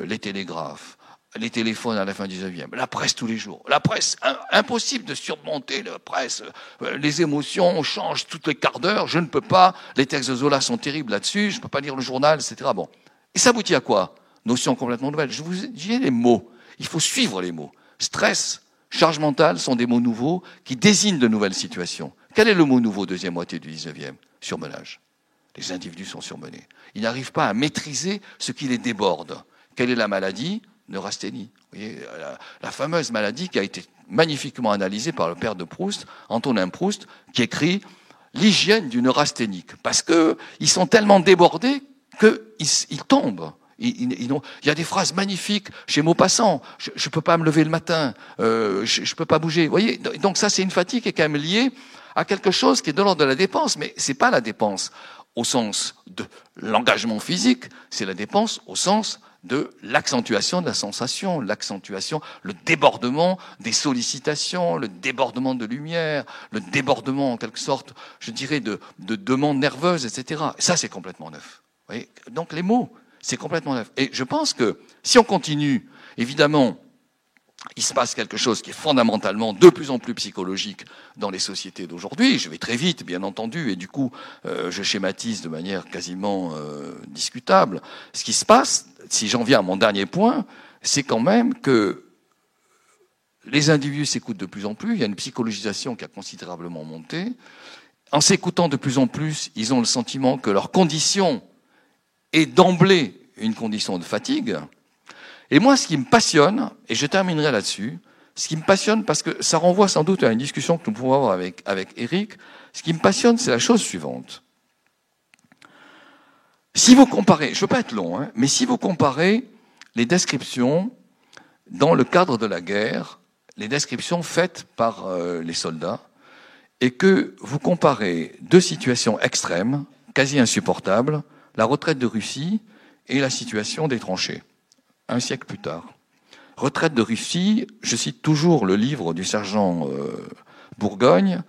les télégraphes, les téléphones à la fin du 19e, la presse tous les jours. La presse, impossible de surmonter la presse. Euh, les émotions changent toutes les quarts d'heure. Je ne peux pas. Les textes de Zola sont terribles là-dessus. Je ne peux pas lire le journal, etc. Bon. Et ça aboutit à quoi? Notion complètement nouvelle. Je vous dis les mots. Il faut suivre les mots. Stress, charge mentale sont des mots nouveaux qui désignent de nouvelles situations. Quel est le mot nouveau deuxième moitié du 19e Surmenage. Les individus sont surmenés. Ils n'arrivent pas à maîtriser ce qui les déborde. Quelle est la maladie? Neurasthénie. Vous voyez, la, fameuse maladie qui a été magnifiquement analysée par le père de Proust, Antonin Proust, qui écrit l'hygiène du neurasthénique. Parce qu'ils sont tellement débordés qu'ils ils tombent. Il, y a des phrases magnifiques chez Maupassant. Je ne peux pas me lever le matin, euh, je ne peux pas bouger. Vous voyez, donc ça, c'est une fatigue qui est quand même liée à quelque chose qui est de l'ordre de la dépense, mais c'est pas la dépense au sens de l'engagement physique, c'est la dépense au sens de l'accentuation de la sensation, l'accentuation, le débordement des sollicitations, le débordement de lumière, le débordement en quelque sorte, je dirais, de, de demandes nerveuses, etc. Ça, c'est complètement neuf. Donc les mots, c'est complètement neuf. Et je pense que si on continue, évidemment, il se passe quelque chose qui est fondamentalement de plus en plus psychologique dans les sociétés d'aujourd'hui. Je vais très vite, bien entendu, et du coup, euh, je schématise de manière quasiment euh, discutable. Ce qui se passe, si j'en viens à mon dernier point, c'est quand même que les individus s'écoutent de plus en plus. Il y a une psychologisation qui a considérablement monté. En s'écoutant de plus en plus, ils ont le sentiment que leur condition est d'emblée une condition de fatigue. Et moi, ce qui me passionne, et je terminerai là-dessus, ce qui me passionne, parce que ça renvoie sans doute à une discussion que nous pouvons avoir avec, avec Eric, ce qui me passionne, c'est la chose suivante. Si vous comparez, je ne veux pas être long, hein, mais si vous comparez les descriptions dans le cadre de la guerre, les descriptions faites par euh, les soldats, et que vous comparez deux situations extrêmes, quasi insupportables, la retraite de Russie et la situation des tranchées un siècle plus tard. Retraite de Russie, je cite toujours le livre du sergent euh, Bourgogne,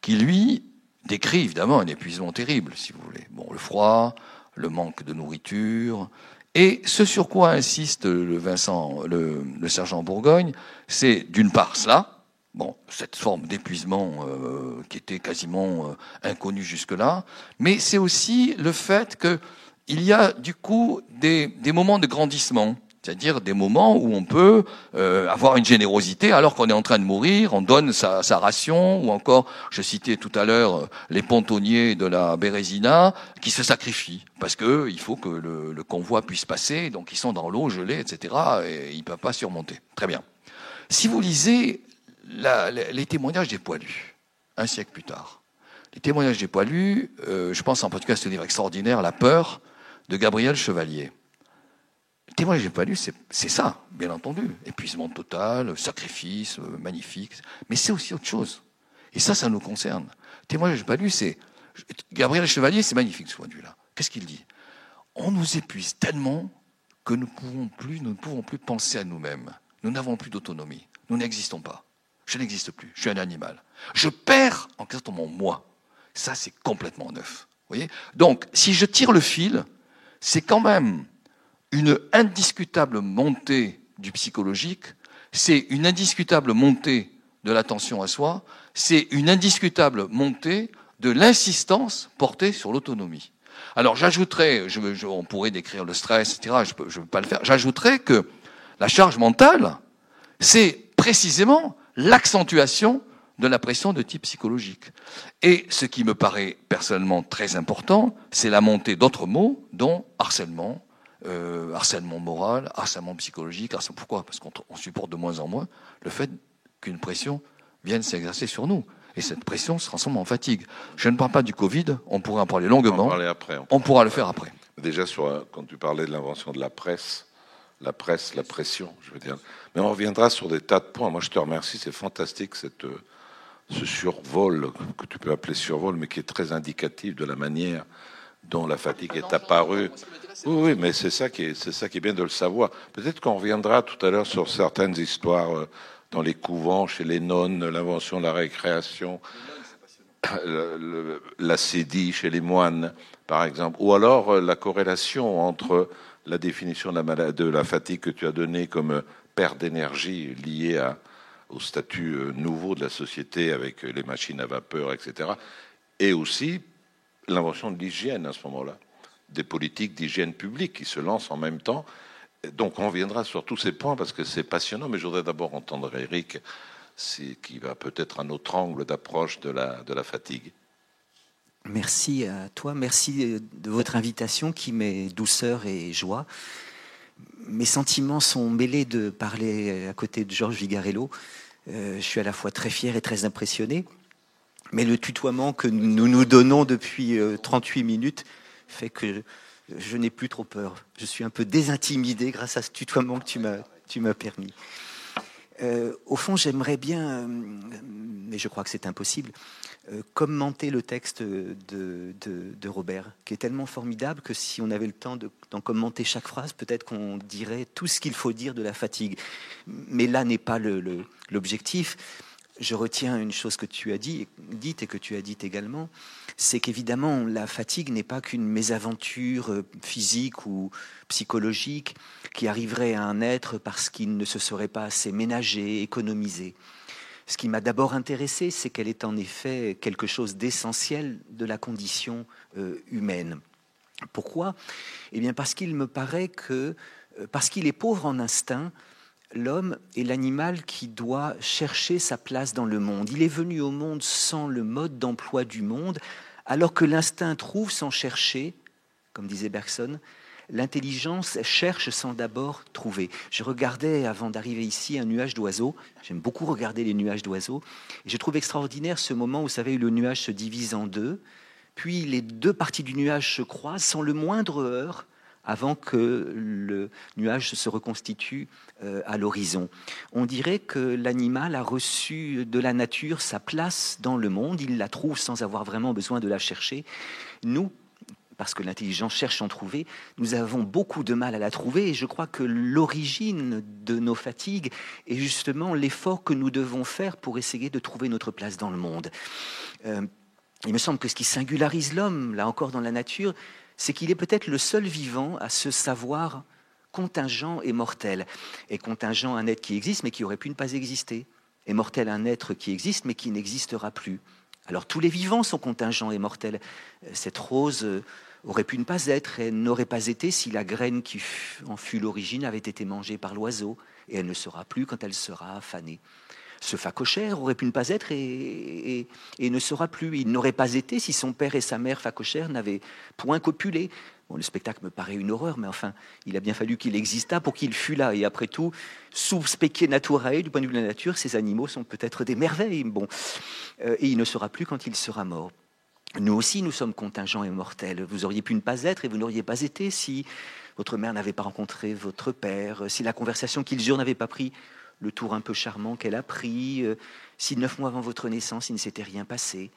qui lui décrit évidemment un épuisement terrible, si vous voulez. Bon, le froid, le manque de nourriture, et ce sur quoi insiste le sergent Bourgogne, c'est d'une part cela, bon, cette forme d'épuisement euh, qui était quasiment euh, inconnue jusque-là, mais c'est aussi le fait qu'il y a du coup des moments de grandissement c'est-à-dire des moments où on peut euh, avoir une générosité alors qu'on est en train de mourir, on donne sa, ration, ou encore, je citais tout à l'heure euh, les pontonniers de la Bérésina qui se sacrifient parce que il faut que le, convoi puisse passer, donc ils sont dans l'eau gelée, etc. et ils peuvent pas surmonter. Très bien. Si vous lisez les témoignages des poilus, un siècle plus tard, les témoignages des poilus, euh, je pense en particulier à ce livre extraordinaire, La peur de Gabriel Chevalier témoignage j'ai pas lu, c'est ça, bien entendu. Épuisement total, sacrifice, euh, magnifique. Mais c'est aussi autre chose. Et ça, ça nous concerne. Témoignage pas lu, c'est. Gabriel Chevalier, c'est magnifique ce point de vue-là. Qu'est-ce qu'il dit? On nous épuise tellement que nous, pouvons plus, nous ne pouvons plus penser à nous-mêmes. Nous n'avons plus d'autonomie. Nous n'existons pas. Je n'existe plus. Je suis un animal. Je perds en quelque sorte mon moi. Ça, c'est complètement neuf. Vous voyez? Donc, si je tire le fil, c'est quand même une indiscutable montée du psychologique, c'est une indiscutable montée de l'attention à soi, c'est une indiscutable montée de l'insistance portée sur l'autonomie. Alors j'ajouterais, on pourrait décrire le stress, etc., je ne veux pas le faire, j'ajouterais que la charge mentale, c'est précisément l'accentuation de la pression de type psychologique. Et ce qui me paraît personnellement très important, c'est la montée d'autres mots, dont harcèlement, euh, harcèlement moral, harcèlement psychologique. Pourquoi? Parce qu'on supporte de moins en moins le fait qu'une pression vienne s'exercer sur nous. Et cette pression se transforme en fatigue. Je ne parle pas du Covid, on pourrait en parler longuement. On, après, on, pourra le faire après. Déjà, sur, euh, quand tu parlais de l'invention de la presse, la presse, la pression, je veux dire. Mais on reviendra sur des tas de points. Moi, je te remercie, c'est fantastique cette, euh, ce survol, que tu peux appeler survol, mais qui est très indicatif de la manière dont la fatigue est apparue. Oui, oui, mais c'est ça qui est, ça qui est bien de le savoir. Peut-être qu'on reviendra tout à l'heure sur certaines histoires euh, dans les couvents, chez les nonnes, l'invention de la récréation, la cédie chez les moines, par exemple, ou alors euh, la corrélation entre la définition de la, fatigue que tu as donnée comme perte d'énergie liée au statut euh, nouveau de la société avec les machines à vapeur, etc. Et aussi l'invention de l'hygiène à ce moment-là, des politiques d'hygiène publique qui se lancent en même temps. Donc on reviendra sur tous ces points parce que c'est passionnant, mais je voudrais d'abord entendre Eric, qui va peut-être un autre angle d'approche de la fatigue. Merci à toi, merci de votre invitation qui met douceur et joie. Mes sentiments sont mêlés de parler à côté de Georges Vigarello. Euh, je suis à la fois très fier et très impressionné. Mais le tutoiement que nous nous donnons depuis 38 euh, minutes fait que je n'ai plus trop peur. Je suis un peu désintimidé grâce à ce tutoiement que tu m'as permis. Euh, au fond, j'aimerais bien, euh, mais je crois que c'est impossible, euh, commenter le texte de, Robert, qui est tellement formidable que si on avait le temps d'en commenter chaque phrase, peut-être qu'on dirait tout ce qu'il faut dire de la fatigue. Mais là n'est pas l'objectif je retiens une chose que tu as dit, dite et que tu as dite également, c'est qu'évidemment la fatigue n'est pas qu'une mésaventure physique ou psychologique qui arriverait à un être parce qu'il ne se serait pas assez ménagé, économisé. Ce qui m'a d'abord intéressé, c'est qu'elle est en effet quelque chose d'essentiel de la condition euh, humaine. Pourquoi? Eh bien parce qu'il me paraît que, euh, parce qu'il est pauvre en instinct, L'homme est l'animal qui doit chercher sa place dans le monde. Il est venu au monde sans le mode d'emploi du monde, alors que l'instinct trouve sans chercher, comme disait Bergson, l'intelligence cherche sans d'abord trouver. Je regardais avant d'arriver ici un nuage d'oiseaux. J'aime beaucoup regarder les nuages d'oiseaux. Et je trouve extraordinaire ce moment où, vous savez, le nuage se divise en deux, puis les deux parties du nuage se croisent sans le moindre heurt avant que le nuage se reconstitue euh, à l'horizon. On dirait que l'animal a reçu de la nature sa place dans le monde, il la trouve sans avoir vraiment besoin de la chercher. Nous, parce que l'intelligence cherche à en trouver, nous avons beaucoup de mal à la trouver et je crois que l'origine de nos fatigues est justement l'effort que nous devons faire pour essayer de trouver notre place dans le monde. Euh, il me semble que ce qui singularise l'homme, là encore dans la nature, c'est qu'il est peut-être le seul vivant à se savoir contingent et mortel. Et contingent, un être qui existe mais qui aurait pu ne pas exister. Et mortel, un être qui existe mais qui n'existera plus. Alors tous les vivants sont contingents et mortels. Cette rose euh, aurait pu ne pas être, elle n'aurait pas été si la graine qui en fut l'origine avait été mangée par l'oiseau, et elle ne sera plus quand elle sera fanée. Ce facochère aurait pu ne pas être et, ne sera plus. Il n'aurait pas été si son père et sa mère facochère n'avaient point copulé. Le spectacle me paraît une horreur, mais enfin, il a bien fallu qu'il existât pour qu'il fût là. Et après tout, sous specie naturae, du point de vue de la nature, ces animaux sont peut-être des merveilles. Bon, euh, et il ne sera plus quand il sera mort. Nous aussi, nous sommes contingents et mortels. Vous auriez pu ne pas être et vous n'auriez pas été si votre mère n'avait pas rencontré votre père, si la conversation qu'ils eurent n'avait pas pris le tour un peu charmant qu'elle a pris, euh, si neuf mois avant votre naissance, il ne s'était rien passé.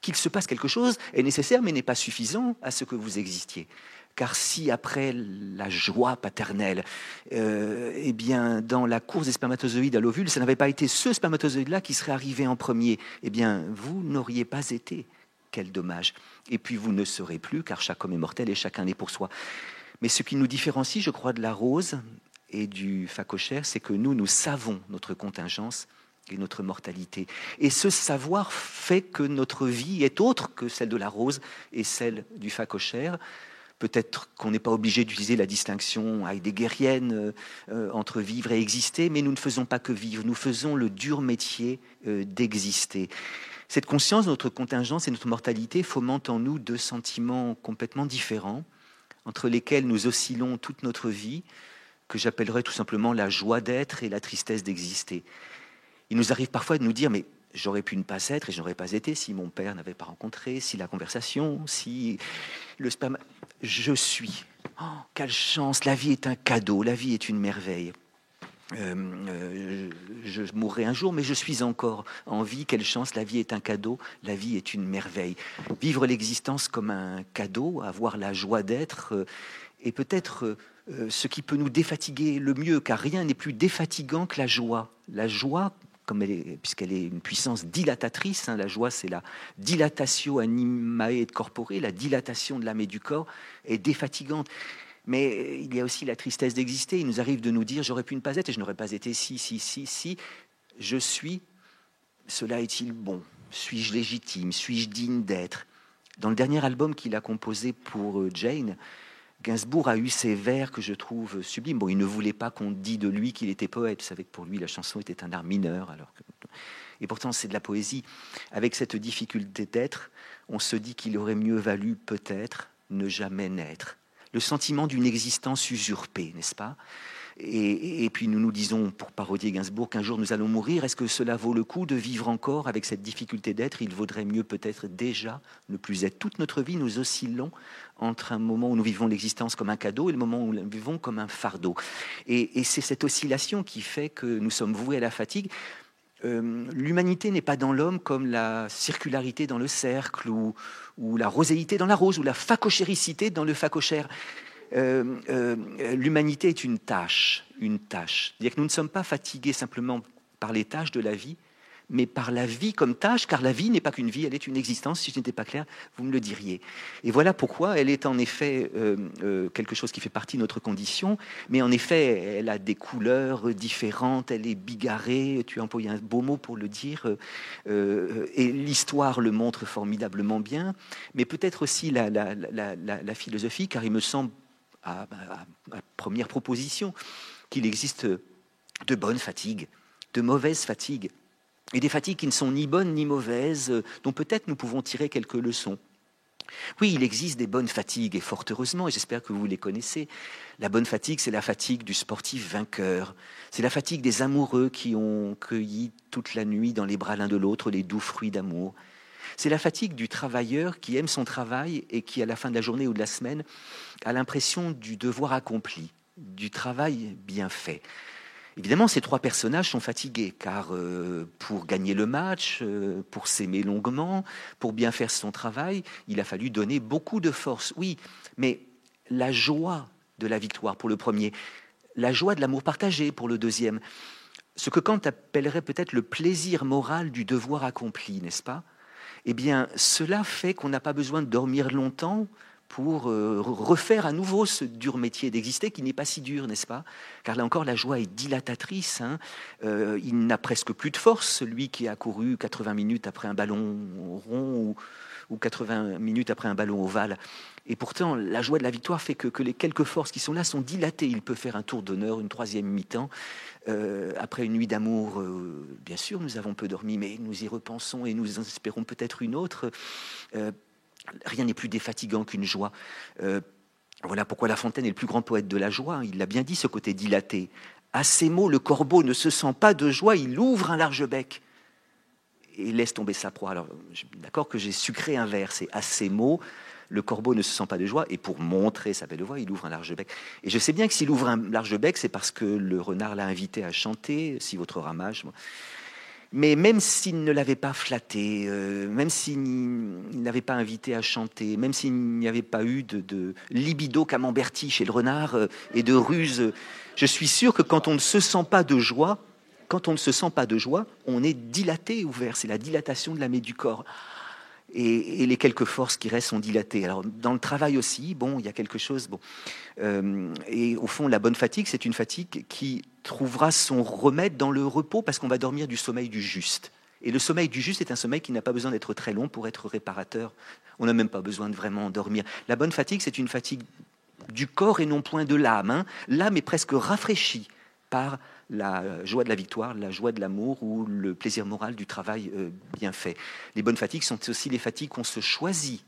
Qu'il se passe quelque chose est nécessaire, mais n'est pas suffisant à ce que vous existiez. Car si après la joie paternelle, euh, eh bien, dans la course des spermatozoïdes à l'ovule, ça n'avait pas été ce spermatozoïde-là qui serait arrivé en premier, eh bien, vous n'auriez pas été. Quel dommage. Et puis vous ne serez plus, car chaque homme est mortel et chacun est pour soi. Mais ce qui nous différencie, je crois, de la rose, et du facochère, c'est que nous, nous savons notre contingence et notre mortalité. Et ce savoir fait que notre vie est autre que celle de la rose et celle du facochère. Peut-être qu'on n'est pas obligé d'utiliser la distinction heideggerienne euh, entre vivre et exister, mais nous ne faisons pas que vivre, nous faisons le dur métier euh, d'exister. Cette conscience notre contingence et notre mortalité fomente en nous deux sentiments complètement différents, entre lesquels nous oscillons toute notre vie, que j'appellerais tout simplement la joie d'être et la tristesse d'exister. Il nous arrive parfois de nous dire, mais j'aurais pu ne pas être et je n'aurais pas été si mon père n'avait pas rencontré, si la conversation, si le sperme. Je suis. Oh, quelle chance, la vie est un cadeau, la vie est une merveille. Euh, euh, je mourrai un jour, mais je suis encore en vie. Quelle chance, la vie est un cadeau, la vie est une merveille. Vivre l'existence comme un cadeau, avoir la joie d'être, euh, et peut-être euh, ce qui peut nous défatiguer le mieux, car rien n'est plus défatigant que la joie. La joie, puisqu'elle est une puissance dilatatrice, hein, la joie c'est la dilatation animae et corporée, la dilatation de l'âme et du corps est défatigante. Mais il y a aussi la tristesse d'exister. Il nous arrive de nous dire j'aurais pu ne pas être et je n'aurais pas été si, si, si, si. Je suis. Cela est-il bon? Suis-je légitime? Suis-je digne d'être? Dans le dernier album qu'il a composé pour euh, Jane, Gainsbourg a eu ces vers que je trouve sublimes. Bon, il ne voulait pas qu'on dise de lui qu'il était poète. Vous savez que pour lui, la chanson était un art mineur. Alors que... Et pourtant, c'est de la poésie. Avec cette difficulté d'être, on se dit qu'il aurait mieux valu peut-être ne jamais naître le sentiment d'une existence usurpée, n'est-ce pas? Et, puis nous nous disons, pour parodier Gainsbourg, qu'un jour nous allons mourir. Est-ce que cela vaut le coup de vivre encore avec cette difficulté d'être? Il vaudrait mieux peut-être déjà ne plus être. Toute notre vie, nous oscillons entre un moment où nous vivons l'existence comme un cadeau et le moment où nous vivons comme un fardeau. et c'est cette oscillation qui fait que nous sommes voués à la fatigue. Euh, l'humanité n'est pas dans l'homme comme la circularité dans le cercle, ou, la roséité dans la rose, ou la facochéricité dans le facochère. Euh, euh, l'humanité est une tâche, une tâche. C'est-à-dire que nous ne sommes pas fatigués simplement par les tâches de la vie, mais par la vie comme tâche, car la vie n'est pas qu'une vie, elle est une existence. Si ce n'était pas clair, vous me le diriez. Et voilà pourquoi elle est en effet euh, euh, quelque chose qui fait partie de notre condition, mais en effet, elle a des couleurs différentes, elle est bigarrée, tu as employé un beau mot pour le dire, euh, et l'histoire le montre formidablement bien, mais peut-être aussi la, la, philosophie, car il me semble, à, à première proposition, qu'il existe de bonnes fatigues, de mauvaises fatigues et des fatigues qui ne sont ni bonnes ni mauvaises, euh, dont peut-être nous pouvons tirer quelques leçons. Oui, il existe des bonnes fatigues, et fort heureusement, et j'espère que vous les connaissez. La bonne fatigue, c'est la fatigue du sportif vainqueur. C'est la fatigue des amoureux qui ont cueilli toute la nuit dans les bras l'un de l'autre les doux fruits d'amour. C'est la fatigue du travailleur qui aime son travail et qui, à la fin de la journée ou de la semaine, a l'impression du devoir accompli, du travail bien fait. Évidemment, ces trois personnages sont fatigués, car euh, pour gagner le match, euh, pour s'aimer longuement, pour bien faire son travail, il a fallu donner beaucoup de force. Oui, mais la joie de la victoire pour le premier, la joie de l'amour partagé pour le deuxième, ce que Kant appellerait peut-être le plaisir moral du devoir accompli, n'est-ce pas? Eh bien, cela fait qu'on n'a pas besoin de dormir longtemps pour euh, refaire à nouveau ce dur métier d'exister qui n'est pas si dur, n'est-ce pas? Car là encore, la joie est dilatatrice. Hein. Euh, il n'a presque plus de force, celui qui a couru 80 minutes après un ballon rond ou, 80 minutes après un ballon ovale. Et pourtant, la joie de la victoire fait que, les quelques forces qui sont là sont dilatées. Il peut faire un tour d'honneur, une troisième mi-temps. Euh, après une nuit d'amour, bien sûr, nous avons peu dormi, mais nous y repensons et nous espérons peut-être une autre. Rien n'est plus défatigant qu'une joie. Euh, voilà pourquoi La Fontaine est le plus grand poète de la joie. Il l'a bien dit, ce côté dilaté. À ces mots, le corbeau ne se sent pas de joie, il ouvre un large bec et laisse tomber sa proie. Alors, d'accord que j'ai sucré un vers, c'est à ces mots, le corbeau ne se sent pas de joie, et pour montrer sa belle voix, il ouvre un large bec. Et je sais bien que s'il ouvre un large bec, c'est parce que le renard l'a invité à chanter, si votre ramage. Mais même s'il ne l'avait pas flatté, euh, même s'il n'avait pas invité à chanter, même s'il n'y avait pas eu de, libido camemberti chez le renard euh, et de ruse, je suis sûr que quand on ne se sent pas de joie, quand on ne se sent pas de joie, on est dilaté, ouvert. C'est la dilatation de la du corps et, les quelques forces qui restent sont dilatées. Alors dans le travail aussi, bon, il y a quelque chose. Bon, euh, et au fond, la bonne fatigue, c'est une fatigue qui trouvera son remède dans le repos parce qu'on va dormir du sommeil du juste. Et le sommeil du juste est un sommeil qui n'a pas besoin d'être très long pour être réparateur. On n'a même pas besoin de vraiment dormir. La bonne fatigue, c'est une fatigue du corps et non point de l'âme. Hein. L'âme est presque rafraîchie par la joie de la victoire, la joie de l'amour ou le plaisir moral du travail euh, bien fait. Les bonnes fatigues sont aussi les fatigues qu'on se choisit,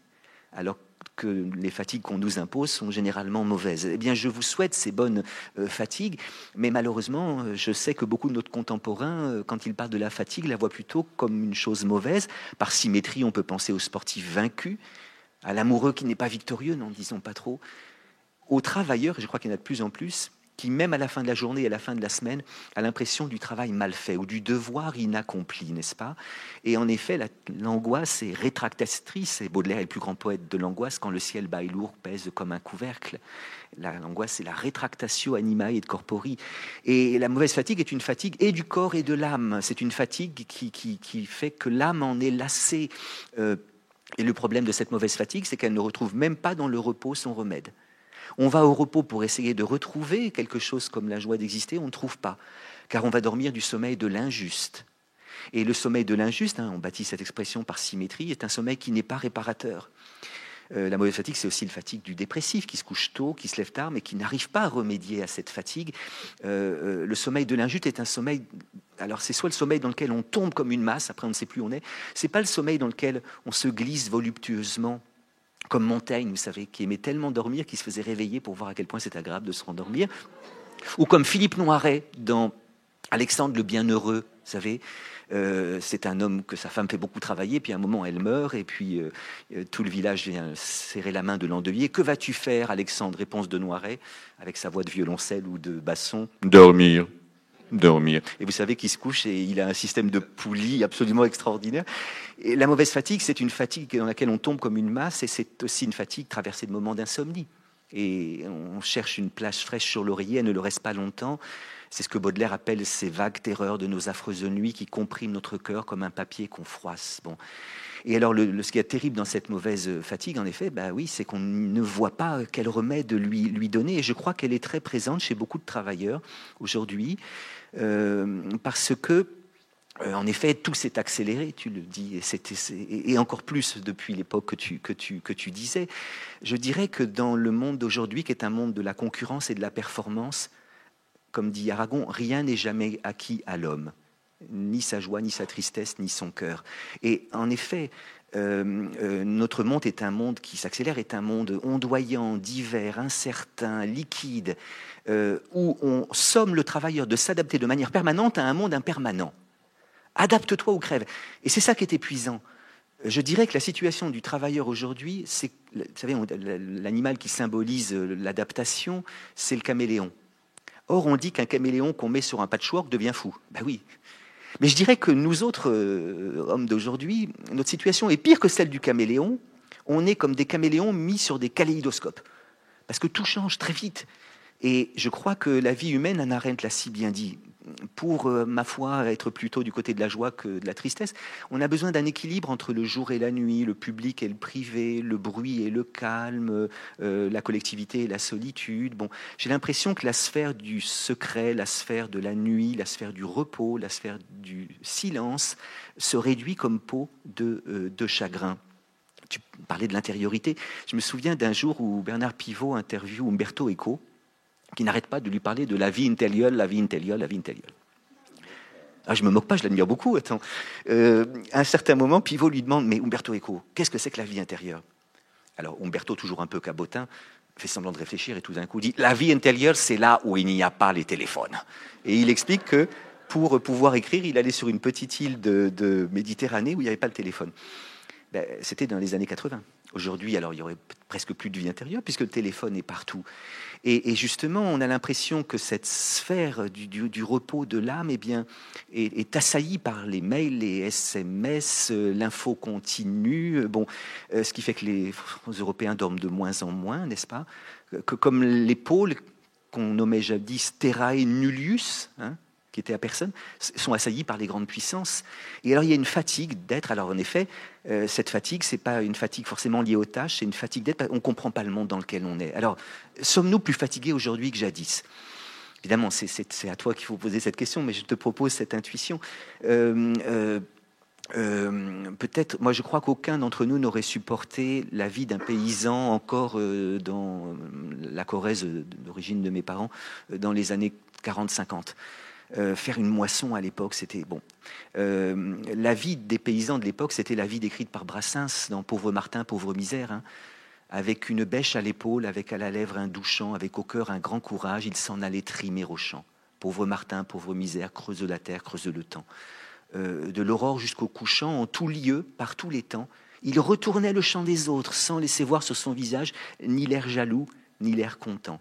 alors que les fatigues qu'on nous impose sont généralement mauvaises. Eh bien, je vous souhaite ces bonnes euh, fatigues, mais malheureusement, euh, je sais que beaucoup de notre contemporains, quand ils parlent de la fatigue, la voient plutôt comme une chose mauvaise. Par symétrie, on peut penser aux sportifs vaincus, à l'amoureux qui n'est pas victorieux, n'en disons pas trop, aux travailleurs, je crois qu'il y en a de plus en plus, qui, même à la fin de la journée et à la fin de la semaine, a l'impression du travail mal fait ou du devoir inaccompli, n'est-ce pas? Et en effet, l'angoisse est rétractatrice, et Baudelaire est le plus grand poète de l'angoisse, quand le ciel bas et lourd pèse comme un couvercle. L'angoisse, c'est la rétractatio animae et corpori. Et la mauvaise fatigue est une fatigue et du corps et de l'âme. C'est une fatigue qui, qui, fait que l'âme en est lassée. Euh, et le problème de cette mauvaise fatigue, c'est qu'elle ne retrouve même pas dans le repos son remède. On va au repos pour essayer de retrouver quelque chose comme la joie d'exister, on ne trouve pas, car on va dormir du sommeil de l'injuste. Et le sommeil de l'injuste, hein, on bâtit cette expression par symétrie, est un sommeil qui n'est pas réparateur. Euh, la mauvaise fatigue, c'est aussi le fatigue du dépressif qui se couche tôt, qui se lève tard, mais qui n'arrive pas à remédier à cette fatigue. Euh, euh, le sommeil de l'injuste est un sommeil. Alors, c'est soit le sommeil dans lequel on tombe comme une masse, après on ne sait plus où on est. C'est pas le sommeil dans lequel on se glisse voluptueusement comme Montaigne, vous savez, qui aimait tellement dormir qu'il se faisait réveiller pour voir à quel point c'est agréable de se rendormir. Ou comme Philippe Noiret dans Alexandre le Bienheureux, vous savez, euh, c'est un homme que sa femme fait beaucoup travailler, puis à un moment elle meurt, et puis euh, euh, tout le village vient serrer la main de l'endeuillé. Que vas-tu faire, Alexandre? Réponse de Noiret, avec sa voix de violoncelle ou de basson. Dormir. Dormir. Et vous savez qu'il se couche et il a un système de poulie absolument extraordinaire. Et la mauvaise fatigue, c'est une fatigue dans laquelle on tombe comme une masse, et c'est aussi une fatigue traversée de moments d'insomnie. Et on cherche une plage fraîche sur l'oreiller, elle ne le reste pas longtemps. C'est ce que Baudelaire appelle ces vagues terreurs de nos affreuses nuits qui compriment notre cœur comme un papier qu'on froisse. Bon. Et alors, le, ce qui est terrible dans cette mauvaise fatigue, en effet, bah oui, c'est qu'on ne voit pas quel remède lui, lui donner. Et je crois qu'elle est très présente chez beaucoup de travailleurs aujourd'hui, parce que euh, en effet, tout s'est accéléré, tu le dis, et, et encore plus depuis l'époque que tu, que, tu, disais. Je dirais que dans le monde d'aujourd'hui, qui est un monde de la concurrence et de la performance, comme dit Aragon, rien n'est jamais acquis à l'homme, ni sa joie, ni sa tristesse, ni son cœur. Et en effet, euh, euh, notre monde est un monde qui s'accélère, est un monde ondoyant, divers, incertain, liquide, euh, où on somme le travailleur de s'adapter de manière permanente à un monde impermanent. Adapte-toi ou crève. Et c'est ça qui est épuisant. Je dirais que la situation du travailleur aujourd'hui, c'est, vous savez, l'animal qui symbolise l'adaptation, c'est le caméléon. Or, on dit qu'un caméléon qu'on met sur un patchwork devient fou. Ben oui. Mais je dirais que nous autres euh, hommes d'aujourd'hui, notre situation est pire que celle du caméléon. On est comme des caméléons mis sur des kaléidoscopes. Parce que tout change très vite. Et je crois que la vie humaine, Anna Arendt l'a si bien dit, pour, euh, ma foi, être plutôt du côté de la joie que de la tristesse, on a besoin d'un équilibre entre le jour et la nuit, le public et le privé, le bruit et le calme, euh, la collectivité et la solitude. Bon, j'ai l'impression que la sphère du secret, la sphère de la nuit, la sphère du repos, la sphère du silence se réduit comme peau de, euh, de chagrin. Tu parlais de l'intériorité. Je me souviens d'un jour où Bernard Pivot interviewe Umberto Eco, qui n'arrête pas de lui parler de la vie intérieure, la vie intérieure, la vie intérieure. Ah, je me moque pas, je l'admire beaucoup. Attends. Euh, à un certain moment, Pivot lui demande Mais Umberto Eco, qu'est-ce que c'est que la vie intérieure? Alors, Umberto, toujours un peu cabotin, fait semblant de réfléchir et tout d'un coup dit La vie intérieure, c'est là où il n'y a pas les téléphones. Et il explique que pour pouvoir écrire, il allait sur une petite île de, Méditerranée où il n'y avait pas le téléphone. Ben, C'était dans les années 80. Aujourd'hui, alors il y aurait presque plus de vie intérieure puisque le téléphone est partout. Et, justement, on a l'impression que cette sphère du, repos de l'âme eh bien, est, assaillie par les mails, les SMS, euh, l'info continue. Euh, bon, euh, ce qui fait que les Européens dorment de moins en moins, n'est-ce pas? Que, Comme les pôles qu'on nommait jadis terrae nullius, hein, qui étaient à personne, sont assaillis par les grandes puissances. Et alors il y a une fatigue d'être. Alors en effet, euh, cette fatigue, c'est pas une fatigue forcément liée aux tâches, c'est une fatigue d'être. On comprend pas le monde dans lequel on est. Alors sommes-nous plus fatigués aujourd'hui que jadis? Évidemment, c'est à toi qu'il faut poser cette question, mais je te propose cette intuition. Euh, euh, peut-être, moi je crois qu'aucun d'entre nous n'aurait supporté la vie d'un paysan encore dans la Corrèze d'origine de mes parents dans les années 40-50. Euh, faire une moisson à l'époque, c'était bon. Euh, la vie des paysans de l'époque, c'était la vie décrite par Brassens dans Pauvre Martin, pauvre misère. Hein. Avec une bêche à l'épaule, avec à la lèvre un douchant, avec au cœur un grand courage, il s'en allait trimer au champ. Pauvre Martin, pauvre misère, creuse la terre, creuse le temps. Euh, de l'aurore jusqu'au couchant, en tout lieu, par tous les temps, il retournait le chant des autres sans laisser voir sur son visage ni l'air jaloux, ni l'air content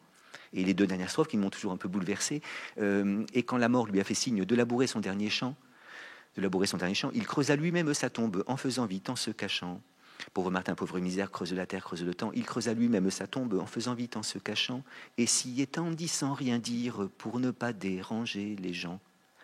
et les deux dernières strophes qui m'ont toujours un peu bouleversé. Euh, et quand la mort lui a fait signe de labourer son dernier chant, de labourer son dernier chant, il creusa lui-même sa tombe en faisant vite, en se cachant. Pauvre Martin, pauvre misère, creuse la terre, creuse le temps. Il creusa lui-même sa tombe en faisant vite, en se cachant, et s'y étendit sans rien dire pour ne pas déranger les gens.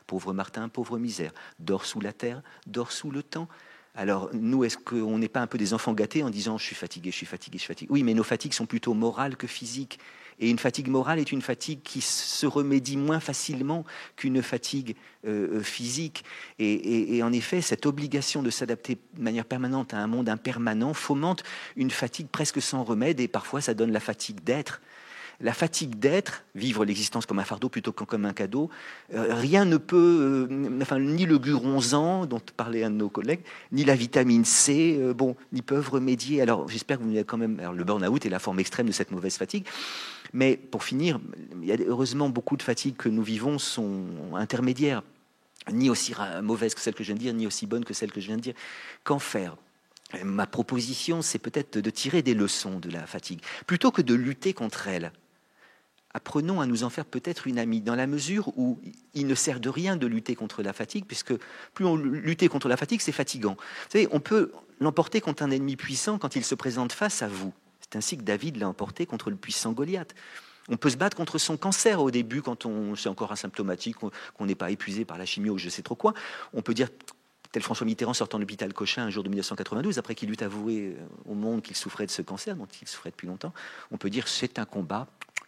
Pauvre Martin, pauvre misère, dors sous la terre, dors sous le temps, Alors, nous, est-ce qu'on n'est pas un peu des enfants gâtés en disant je suis fatigué, je suis fatigué, je suis fatigué Oui, mais nos fatigues sont plutôt morales que physiques. Et une fatigue morale est une fatigue qui se remédie moins facilement qu'une fatigue euh, euh, physique. Et, en effet, cette obligation de s'adapter de manière permanente à un monde impermanent fomente une fatigue presque sans remède, et parfois ça donne la fatigue d'être la fatigue d'être, vivre l'existence comme un fardeau plutôt que comme un cadeau, euh, rien ne peut, enfin, ni le guronzan dont parlait un de nos collègues, ni la vitamine C, bon, n'y peuvent remédier. Alors, j'espère que vous avez quand même. Alors, le burn-out est la forme extrême de cette mauvaise fatigue. Mais pour finir, il y a heureusement beaucoup de fatigues que nous vivons sont intermédiaires, ni aussi mauvaises que celles que je viens de dire, ni aussi bonnes que celles que je viens de dire. Qu'en faire? Ma proposition, c'est peut-être de tirer des leçons de la fatigue, plutôt que de lutter contre elle apprenons à nous en faire peut-être une amie, dans la mesure où il ne sert de rien de lutter contre la fatigue, puisque plus on lutte contre la fatigue, c'est fatigant. Vous savez, on peut l'emporter contre un ennemi puissant quand il se présente face à vous. C'est ainsi que David l'a emporté contre le puissant Goliath. On peut se battre contre son cancer au début, quand on c'est encore asymptomatique, qu'on n'est pas épuisé par la chimio ou je sais trop quoi. On peut dire tel François Mitterrand sortant de l'hôpital Cochin un jour de 1992, après qu'il eut avoué au monde qu'il souffrait de ce cancer, dont il souffrait depuis longtemps, on peut dire c'est un combat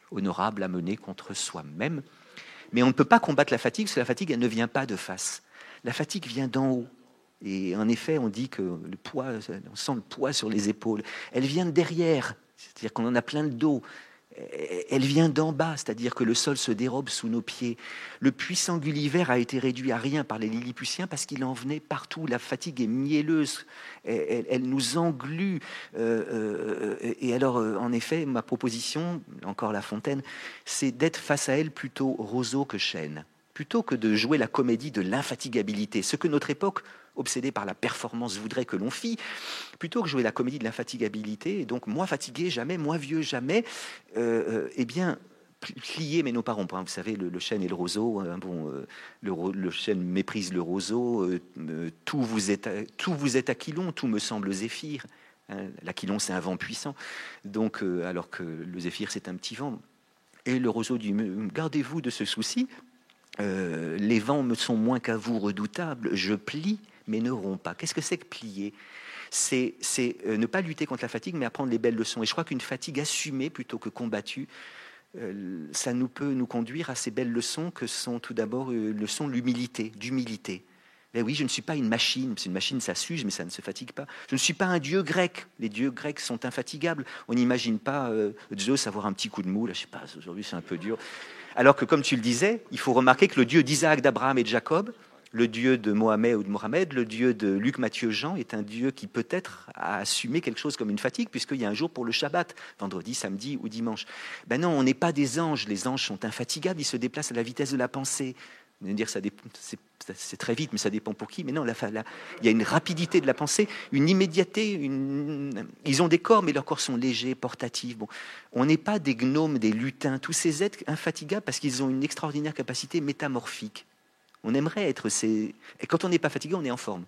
honorable à mener contre soi-même. Mais on ne peut pas combattre la fatigue, parce que la fatigue, elle ne vient pas de face. La fatigue vient d'en haut. Et en effet, on dit que le poids, on sent le poids sur les épaules. Elle vient de derrière, c'est-à-dire qu'on en a plein le dos elle vient d'en bas, c'est-à-dire que le sol se dérobe sous nos pieds. Le puissant Gulliver a été réduit à rien par les Lilliputiens parce qu'il en venait partout. La fatigue est mielleuse, elle, nous englue. Euh, euh, et alors, euh, en effet, ma proposition, encore La Fontaine, c'est d'être face à elle plutôt roseau que chêne, plutôt que de jouer la comédie de l'infatigabilité, ce que notre époque obsédé par la performance, voudrait que l'on fît, plutôt que jouer la comédie de l'infatigabilité, et donc moi fatigué jamais, moi vieux jamais, euh, euh, eh bien, plier, mais nos parents, vous savez, le, chêne et le roseau, hein, euh, le, chêne méprise le roseau, tout, vous est, tout aquilon, tout me semble zéphyr. Hein, L'aquilon, c'est un vent puissant, donc, alors que le zéphyr, c'est un petit vent. Et le roseau dit, gardez-vous de ce souci, les vents me sont moins qu'à vous redoutables, je plie, mais ne rompt pas. Qu'est-ce que c'est que plier? C'est, euh, ne pas lutter contre la fatigue, mais apprendre les belles leçons. Et je crois qu'une fatigue assumée plutôt que combattue, euh, ça nous peut nous conduire à ces belles leçons que sont tout d'abord euh, leçons l'humilité, d'humilité. Ben oui, je ne suis pas une machine. C'est une machine, ça s'use, mais ça ne se fatigue pas. Je ne suis pas un dieu grec. Les dieux grecs sont infatigables. On n'imagine pas Zeus avoir un petit coup de mou. Là, je sais pas. Aujourd'hui, c'est un peu dur. Alors que, comme tu le disais, il faut remarquer que le dieu d'Isaac, d'Abraham et de Jacob, le dieu de Mohamed ou de Mohamed, le dieu de Luc, Matthieu, Jean est un dieu qui peut-être a assumé quelque chose comme une fatigue, puisqu'il y a un jour pour le Shabbat, vendredi, samedi ou dimanche. Ben non, on n'est pas des anges. Les anges sont infatigables, ils se déplacent à la vitesse de la pensée. Dire ça c'est très vite, mais ça dépend pour qui. Mais non, il y a une rapidité de la pensée, une immédiateté. Ils ont des corps, mais leurs corps sont légers, portatifs. Bon, on n'est pas des gnomes, des lutins, tous ces êtres infatigables parce qu'ils ont une extraordinaire capacité métamorphique. On aimerait être ces... Et quand on n'est pas fatigué, on est en forme.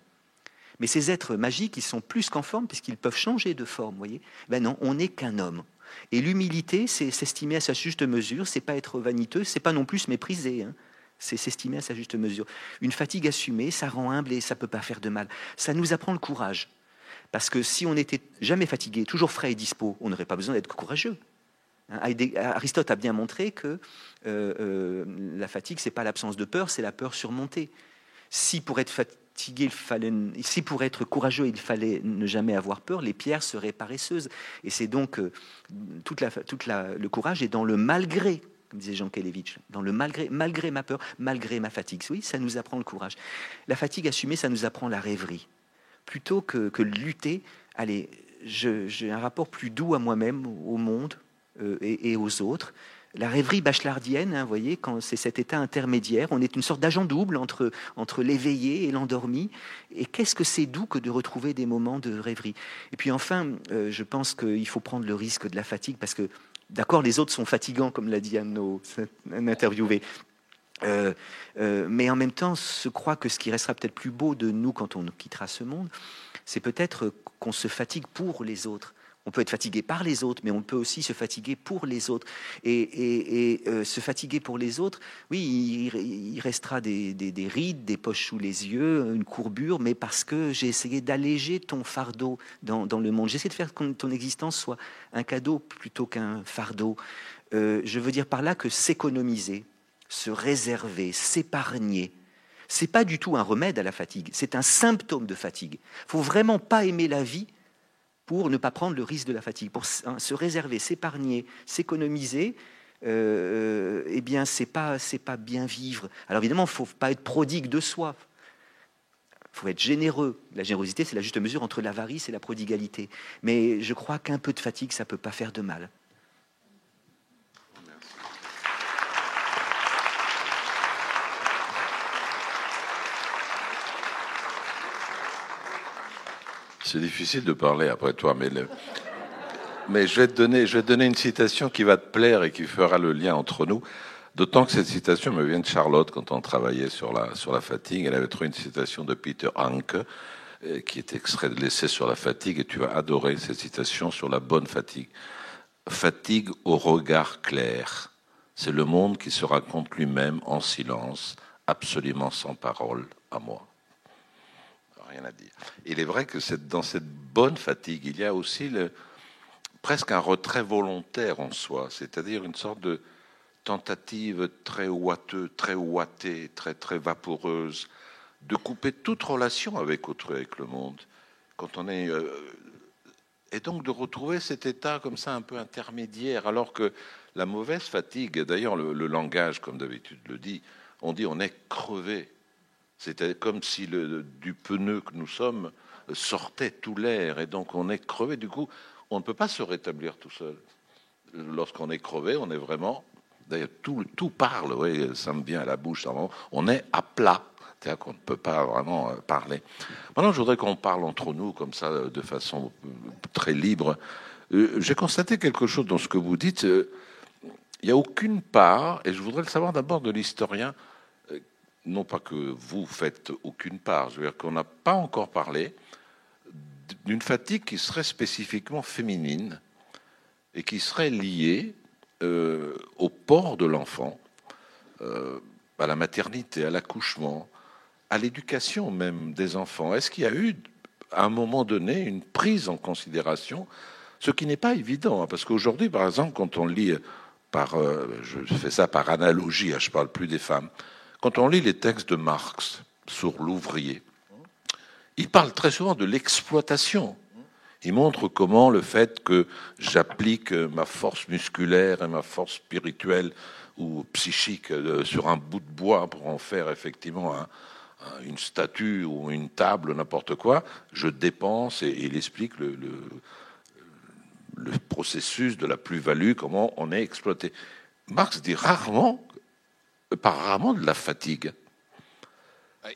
Mais ces êtres magiques, ils sont plus qu'en forme puisqu'ils peuvent changer de forme, voyez Ben non, on n'est qu'un homme. Et l'humilité, c'est s'estimer à sa juste mesure, c'est pas être vaniteux, c'est pas non plus se mépriser. Hein. C'est s'estimer à sa juste mesure. Une fatigue assumée, ça rend humble et ça peut pas faire de mal. Ça nous apprend le courage. Parce que si on n'était jamais fatigué, toujours frais et dispo, on n'aurait pas besoin d'être courageux. Hein, Aristote a bien montré que euh, euh, la fatigue, c'est pas l'absence de peur, c'est la peur surmontée. Si pour être fatigué, il fallait, si pour être courageux, il fallait ne jamais avoir peur, les pierres seraient paresseuses. Et c'est donc euh, toute la, toute la, le courage est dans le malgré, disait Jean Kelevitch, dans le malgré, malgré ma peur, malgré ma fatigue. Oui, ça nous apprend le courage. La fatigue assumée, ça nous apprend la rêverie. Plutôt que, que lutter, allez, j'ai un rapport plus doux à moi-même, au monde, euh, et, aux autres. La rêverie bachelardienne, hein, voyez, quand c'est cet état intermédiaire, on est une sorte d'agent double entre, entre l'éveillé et l'endormi. Et qu'est-ce que c'est doux que de retrouver des moments de rêverie? Et puis enfin, euh, je pense qu'il faut prendre le risque de la fatigue parce que, d'accord, les autres sont fatigants, comme l'a dit Anno, un interviewé. Euh, mais en même temps, je crois que ce qui restera peut-être plus beau de nous quand on quittera ce monde, c'est peut-être qu'on se fatigue pour les autres On peut être fatigué par les autres, mais on peut aussi se fatiguer pour les autres. Et, euh, se fatiguer pour les autres, oui, il, restera des, rides, des poches sous les yeux, une courbure, mais parce que j'ai essayé d'alléger ton fardeau dans, le monde. J'essaie de faire que ton existence soit un cadeau plutôt qu'un fardeau. Euh, je veux dire par là que s'économiser, se réserver, s'épargner, c'est pas du tout un remède à la fatigue, c'est un symptôme de fatigue. Faut vraiment pas aimer la vie pour ne pas prendre le risque de la fatigue, pour se réserver, s'épargner, s'économiser. Euh, eh bien, c'est pas c'est pas bien vivre. Alors évidemment, faut pas être prodigue de soi. Faut être généreux. La générosité, c'est la juste mesure entre l'avarice et la prodigalité. Mais je crois qu'un peu de fatigue, ça peut pas faire de mal. C'est difficile de parler après toi, mais, je, vais te donner, une citation qui va te plaire et qui fera le lien entre nous. D'autant que cette citation me vient de Charlotte quand on travaillait sur la, sur la fatigue. Elle avait trouvé une citation de Peter Hanke euh, qui est extrait de l'essai sur la fatigue et tu vas adorer cette citation sur la bonne fatigue. Fatigue au regard clair. C'est le monde qui se raconte lui-même en silence, absolument sans parole à moi Il est vrai que dans cette bonne fatigue, il y a aussi presque un retrait volontaire en soi, c'est-à-dire une sorte de tentative très ouateuse, très ouatée, très très vaporeuse, de couper toute relation avec autrui, avec le monde. Quand on est euh, et donc de retrouver cet état comme ça un peu intermédiaire, alors que la mauvaise fatigue, d'ailleurs le, le langage, comme d'habitude le dit, on dit on est crevé. C'était comme si le, du pneu que nous sommes sortait tout l'air et donc on est crevé. Du coup, on ne peut pas se rétablir tout seul. Lorsqu'on est crevé, on est vraiment. D'ailleurs, tout, tout parle, oui, ça me vient à la bouche. On est à plat. C'est-à-dire qu'on ne peut pas vraiment euh, parler. Maintenant, je voudrais qu'on parle entre nous comme ça, de façon euh, très libre. Euh, j'ai constaté quelque chose dans ce que vous dites. Il n'y a aucune part, et je voudrais le savoir d'abord de l'historien, non pas que vous faites aucune part, je veux dire qu'on n'a pas encore parlé d'une fatigue qui serait spécifiquement féminine et qui serait liée euh, au port de l'enfant, euh, à la maternité, à l'accouchement, à l'éducation même des enfants. Est-ce qu'il y a eu, à un moment donné, une prise en considération, ce qui n'est pas évident, hein, parce qu'aujourd'hui, par exemple, quand on lit par, euh, je fais ça par analogie, hein, je parle plus des femmes, quand on lit les textes de Marx sur l'ouvrier, il parle très souvent de l'exploitation. Il montre comment le fait que j'applique ma force musculaire et ma force spirituelle ou psychique euh, sur un bout de bois pour en faire effectivement une statue ou une table, n'importe quoi, je dépense et, il explique le, le processus de la plus-value, comment on est exploité. Marx dit rarement apparemment de la fatigue.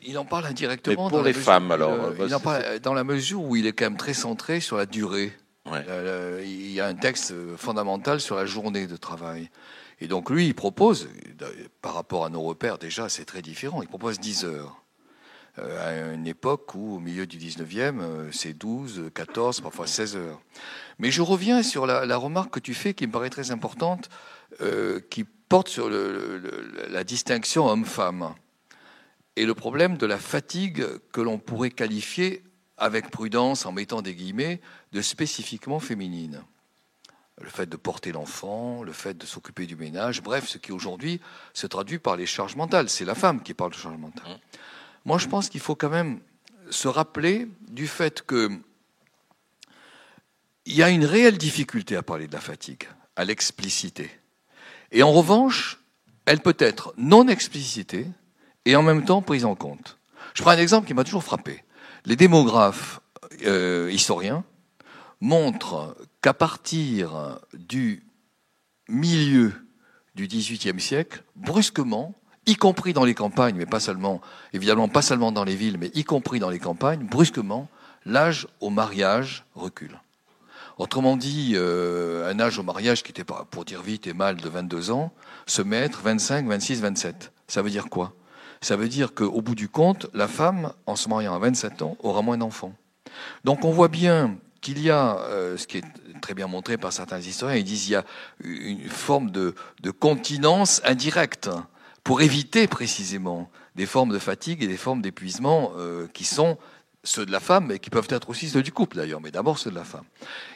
Il en parle indirectement. pour les femmes, alors. Euh, il, en parle dans la mesure où il est quand même très centré sur la durée. Il y a un texte fondamental sur la journée de travail. Et donc lui, il propose, par rapport à nos repères, déjà, c'est très différent. Il propose 10 heures. Euh, à une époque où, au milieu du 19e, euh, c'est 12, 14, parfois 16 heures. Mais je reviens sur la, remarque que tu fais qui me paraît très importante, qui porte sur la distinction homme-femme et le problème de la fatigue que l'on pourrait qualifier, avec prudence, en mettant des guillemets, de spécifiquement féminine. Le fait de porter l'enfant, le fait de s'occuper du ménage, bref, ce qui aujourd'hui se traduit par les charges mentales. C'est la femme qui parle de charges mentales. Moi, je pense qu'il faut quand même se rappeler du fait que il y a une réelle difficulté à parler de la fatigue, à l'expliciter. Et en revanche, elle peut être non explicitée et en même temps prise en compte. Je prends un exemple qui m'a toujours frappé. Les démographes euh, historiens montrent qu'à partir du milieu du XVIIIe siècle, brusquement, y compris dans les campagnes, mais pas seulement, évidemment pas seulement dans les villes, mais y compris dans les campagnes, brusquement, l'âge au mariage recule. Autrement dit, euh, un âge au mariage qui était, pour dire vite et mal, de 22 ans, se mettre 25, 26, 27. Ça veut dire quoi? Ça veut dire qu'au bout du compte, la femme, en se mariant à 27 ans, aura moins d'enfants. Donc on voit bien qu'il y a, euh, ce qui est très bien montré par certains historiens, ils disent qu'il y a une forme de, continence indirecte pour éviter précisément des formes de fatigue et des formes d'épuisement euh, qui sont ceux de la femme, mais qui peuvent être aussi ceux du couple d'ailleurs, mais d'abord ceux de la femme.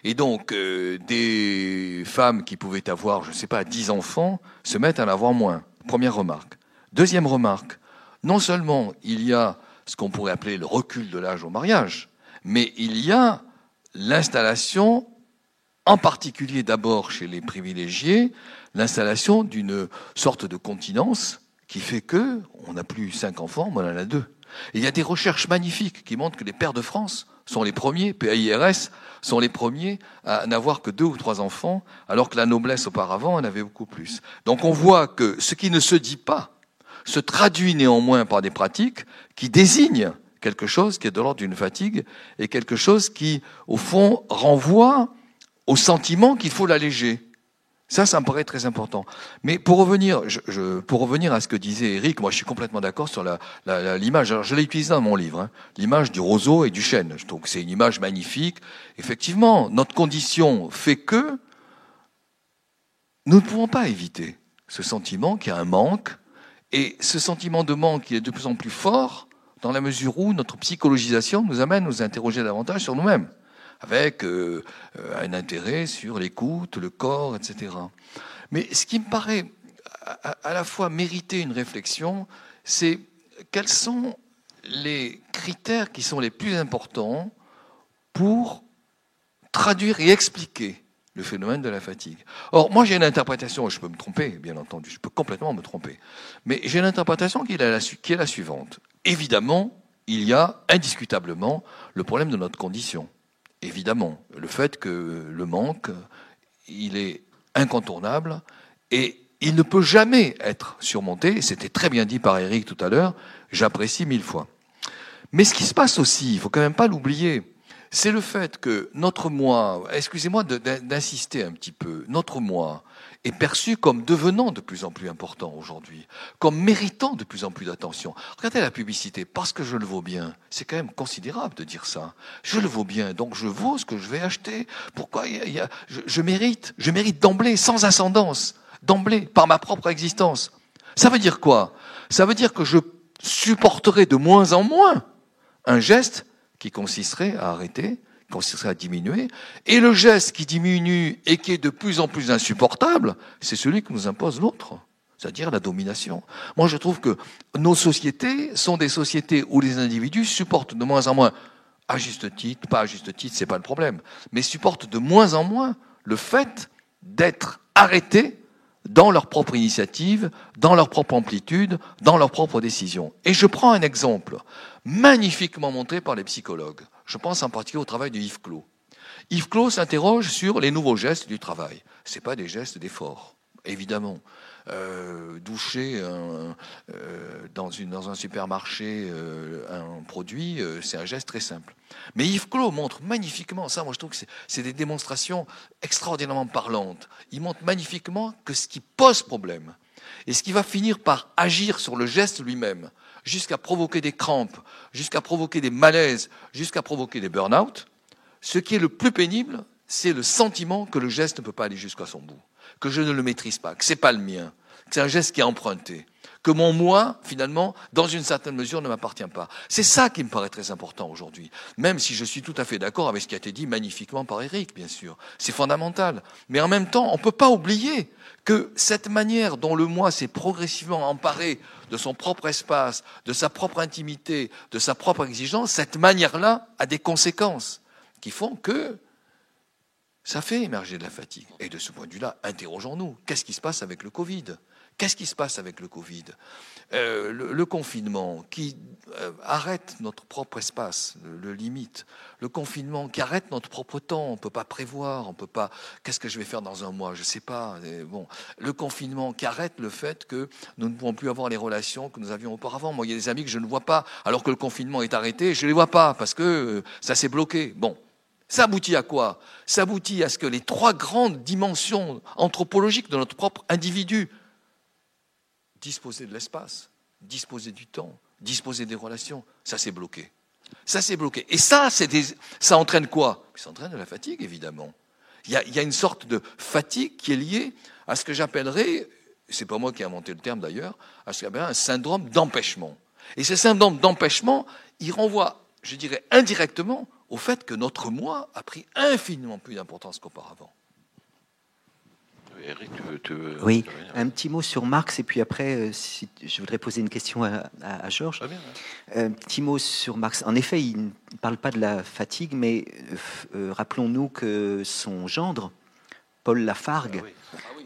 Et donc, euh, des femmes qui pouvaient avoir, je ne sais pas, 10 enfants, se mettent à en avoir moins. Première remarque. Deuxième remarque, non seulement il y a ce qu'on pourrait appeler le recul de l'âge au mariage, mais il y a l'installation, en particulier d'abord chez les privilégiés, l'installation d'une sorte de continence qui fait que on n'a plus cinq enfants, mais on en a deux. Il y a des recherches magnifiques qui montrent que les pères de France sont les premiers, PAIRS, sont les premiers à n'avoir que deux ou trois enfants, alors que la noblesse auparavant en avait beaucoup plus. Donc on voit que ce qui ne se dit pas se traduit néanmoins par des pratiques qui désignent quelque chose qui est de l'ordre d'une fatigue et quelque chose qui, au fond, renvoie au sentiment qu'il faut l'alléger. Ça, ça me paraît très important. Mais pour revenir, je, pour revenir à ce que disait Eric, moi je suis complètement d'accord sur l'image. La, je l'ai utilisé dans mon livre, hein, l'image du roseau et du chêne. Que c'est une image magnifique. Effectivement, notre condition fait que nous ne pouvons pas éviter ce sentiment qu'il y a un manque. Et ce sentiment de manque, est de plus en plus fort dans la mesure où notre psychologisation nous amène à nous interroger davantage sur nous-mêmes avec euh, euh, un intérêt sur l'écoute, le corps, etc. Mais ce qui me paraît à, la fois mériter une réflexion, c'est quels sont les critères qui sont les plus importants pour traduire et expliquer le phénomène de la fatigue. Or, moi j'ai une interprétation, je peux me tromper, bien entendu, je peux complètement me tromper, mais j'ai une interprétation qui est la, qui est la suivante. Évidemment, il y a indiscutablement le problème de notre condition évidemment, le fait que le manque, il est incontournable et il ne peut jamais être surmonté. C'était très bien dit par Eric tout à l'heure. J'apprécie mille fois. Mais ce qui se passe aussi, il faut quand même pas l'oublier, c'est le fait que notre moi, excusez-moi d'insister un petit peu, notre moi est perçu comme devenant de plus en plus important aujourd'hui, comme méritant de plus en plus d'attention. Regardez la publicité, parce que je le vaux bien, c'est quand même considérable de dire ça. Je le vaux bien, donc je vaux ce que je vais acheter. Pourquoi je mérite, je mérite d'emblée, sans ascendance, d'emblée, par ma propre existence. Ça veut dire quoi? Ça veut dire que je supporterai de moins en moins un geste qui consisterait à arrêter consisterait à diminuer. Et le geste qui diminue et qui est de plus en plus insupportable, c'est celui que nous impose l'autre, c'est-à-dire la domination. Moi, je trouve que nos sociétés sont des sociétés où les individus supportent de moins en moins, à juste titre, pas à juste titre, c'est pas le problème, mais supportent de moins en moins le fait d'être arrêtés dans leur propre initiative, dans leur propre amplitude, dans leur propre décision. Et je prends un exemple magnifiquement montré par les psychologues. Je pense en particulier au travail de Yves Clos. Yves Clos s'interroge sur les nouveaux gestes du travail. Ce pas des gestes d'effort, évidemment. Euh, doucher euh, dans, un supermarché euh, un produit, c'est un geste très simple. Mais Yves Clos montre magnifiquement, ça moi je trouve que c'est des démonstrations extraordinairement parlantes, il montre magnifiquement que ce qui pose problème, et ce qui va finir par agir sur le geste lui-même, jusqu'à provoquer des crampes, jusqu'à provoquer des malaises, jusqu'à provoquer des burn-out, ce qui est le plus pénible, c'est le sentiment que le geste ne peut pas aller jusqu'à son bout, que je ne le maîtrise pas, que c'est pas le mien, que c'est un geste qui est emprunté, que mon moi, finalement, dans une certaine mesure, ne m'appartient pas. C'est ça qui me paraît très important aujourd'hui, même si je suis tout à fait d'accord avec ce qui a été dit magnifiquement par Eric, bien sûr. C'est fondamental. Mais en même temps, on ne peut pas oublier que cette manière dont le moi s'est progressivement emparé de son propre espace, de sa propre intimité, de sa propre exigence, cette manière-là a des conséquences qui font que ça fait émerger de la fatigue. Et de ce point de vue-là, interrogeons-nous. Qu'est-ce qui se passe avec le Covid? Qu'est-ce qui se passe avec le Covid? Euh, le, confinement qui euh, arrête notre propre espace, le, limite. Le confinement qui arrête notre propre temps. On ne peut pas prévoir, on peut pas. Qu'est-ce que je vais faire dans un mois Je ne sais pas. bon, le confinement qui arrête le fait que nous ne pouvons plus avoir les relations que nous avions auparavant. Moi, il y a des amis que je ne vois pas alors que le confinement est arrêté. Je ne les vois pas parce que euh, ça s'est bloqué. Bon, ça aboutit à quoi? Ça aboutit à ce que les trois grandes dimensions anthropologiques de notre propre individu, disposer de l'espace, disposer du temps, disposer des relations, ça s'est bloqué. Ça s'est bloqué. Et ça, des, ça entraîne quoi? Ça entraîne de la fatigue, évidemment. Il y, a, une sorte de fatigue qui est liée à ce que j'appellerais, c'est pas moi qui ai inventé le terme d'ailleurs, à ce qu'on appelle un syndrome d'empêchement. Et ce syndrome d'empêchement, il renvoie, je dirais indirectement, au fait que notre moi a pris infiniment plus d'importance qu'auparavant. Eric, tu veux, oui, un petit mot sur Marx, et puis après, euh, si, je voudrais poser une question à, à, Georges. Un petit mot sur Marx. En effet, il ne parle pas de la fatigue, mais euh, rappelons-nous que son gendre, Paul Lafargue, ah oui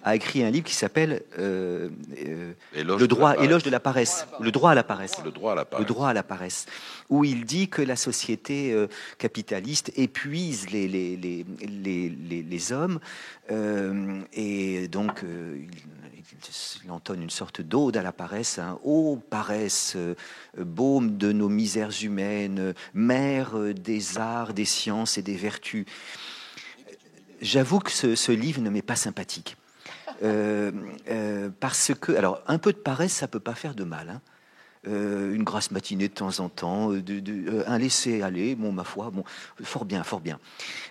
a écrit un livre qui s'appelle euh, euh, Le droit, de éloge de la paresse, le droit à la paresse, le droit à la paresse, le droit à la paresse, où il dit que la société euh, capitaliste épuise les les, les, les, les hommes et donc il, il, entonne une sorte d'ode à la paresse, hein. ô paresse, baume de nos misères humaines, mère des arts, des sciences et des vertus. J'avoue que ce, ce livre ne m'est pas sympathique. Euh, euh, parce que, alors, un peu de paresse, ça peut pas faire de mal. Hein. Euh, une grasse matinée de temps en temps, un laisser aller, bon, ma foi, bon, fort bien, fort bien.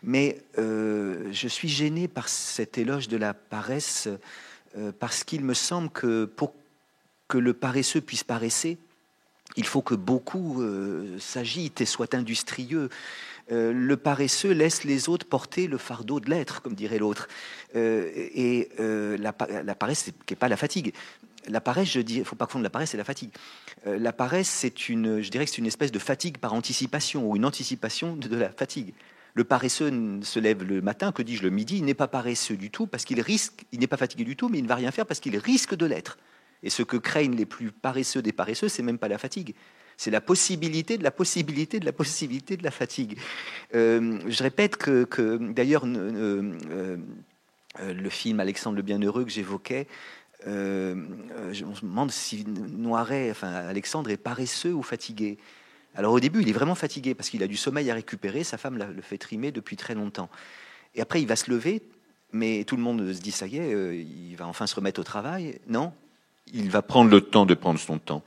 Mais je suis gêné par cet éloge de la paresse, parce qu'il me semble que pour que le paresseux puisse paresser, il faut que beaucoup s'agitent et soient industrieux. Euh, le paresseux laisse les autres porter le fardeau de l'être, comme dirait l'autre. Euh, et euh, la, paresse, qui n'est pas la fatigue. La paresse, je dis, faut pas confondre la paresse et la fatigue. la paresse, c'est une, je dirais que c'est une espèce de fatigue par anticipation ou une anticipation de, la fatigue. Le paresseux se lève le matin, que dis-je le midi, il n'est pas paresseux du tout parce qu'il risque, il n'est pas fatigué du tout, mais il ne va rien faire parce qu'il risque de l'être. Et ce que craignent les plus paresseux des paresseux, c'est même pas la fatigue, c'est la possibilité de la possibilité de la possibilité de la fatigue. Euh, je répète que, d'ailleurs, euh, euh, le film Alexandre le Bienheureux que j'évoquais, je me demande si Noiret, enfin Alexandre, est paresseux ou fatigué. Alors au début, il est vraiment fatigué parce qu'il a du sommeil à récupérer. Sa femme le fait trimer depuis très longtemps. Et après, il va se lever, mais tout le monde se dit ça y est, il va enfin se remettre au travail. Non, il va prendre le temps de prendre son temps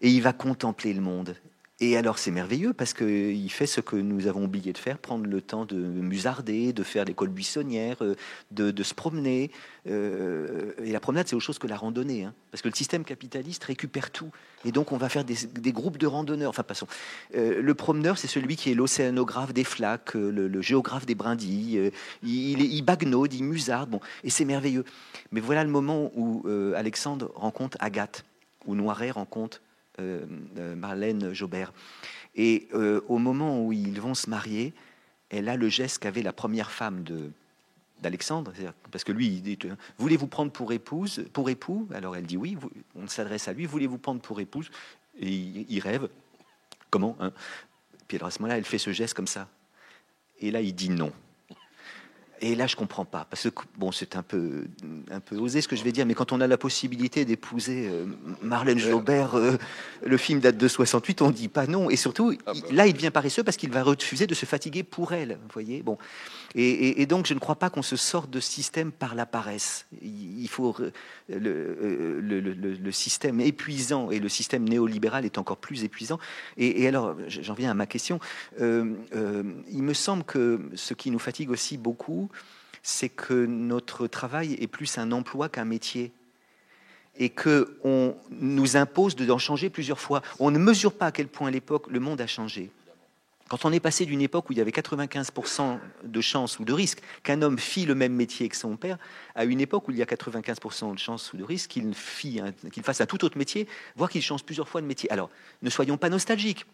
et il va contempler le monde. Et alors c'est merveilleux parce qu'il fait ce que nous avons oublié de faire, prendre le temps de musarder, de faire l'école buissonnière, euh, de, se promener. Euh, et la promenade, c'est autre chose que la randonnée, hein, parce que le système capitaliste récupère tout. Et donc on va faire des, groupes de randonneurs. Enfin passons. Euh, le promeneur, c'est celui qui est l'océanographe des flaques, le, géographe des brindilles. il, il il musarde. Bon, et c'est merveilleux. Mais voilà le moment où Alexandre rencontre Agathe, où Noiret rencontre Marlène Jobert. Et euh, au moment où ils vont se marier, elle a le geste qu'avait la première femme de, d'Alexandre, parce que lui, il dit Voulez-vous prendre pour épouse, pour époux? Alors elle dit oui. On s'adresse à lui Voulez-vous prendre pour épouse? Et il, rêve. Comment hein? Puis à ce moment-là, elle fait ce geste comme ça. Et là, il dit non. Et là, je comprends pas, parce que bon, c'est un peu, un peu osé ce que je vais dire, mais quand on a la possibilité d'épouser euh, Marlène Jobert, euh, le film date de 68, on dit pas non. Et surtout, ah bah. là, il devient paresseux parce qu'il va refuser de se fatiguer pour elle. Vous voyez, bon. Et, donc, je ne crois pas qu'on se sorte de système par la paresse. Il faut euh, le, système épuisant et le système néolibéral est encore plus épuisant. Et, alors, j'en viens à ma question. il me semble que ce qui nous fatigue aussi beaucoup c'est que notre travail est plus un emploi qu'un métier et que on nous impose d'en changer plusieurs fois. On ne mesure pas à quel point à l'époque le monde a changé. Quand on est passé d'une époque où il y avait 95% de chances ou de risque qu'un homme fit le même métier que son père, à une époque où il y a 95% de chances ou de risque qu'il fasse un tout autre métier, voire qu'il change plusieurs fois de métier. Alors, ne soyons pas nostalgiques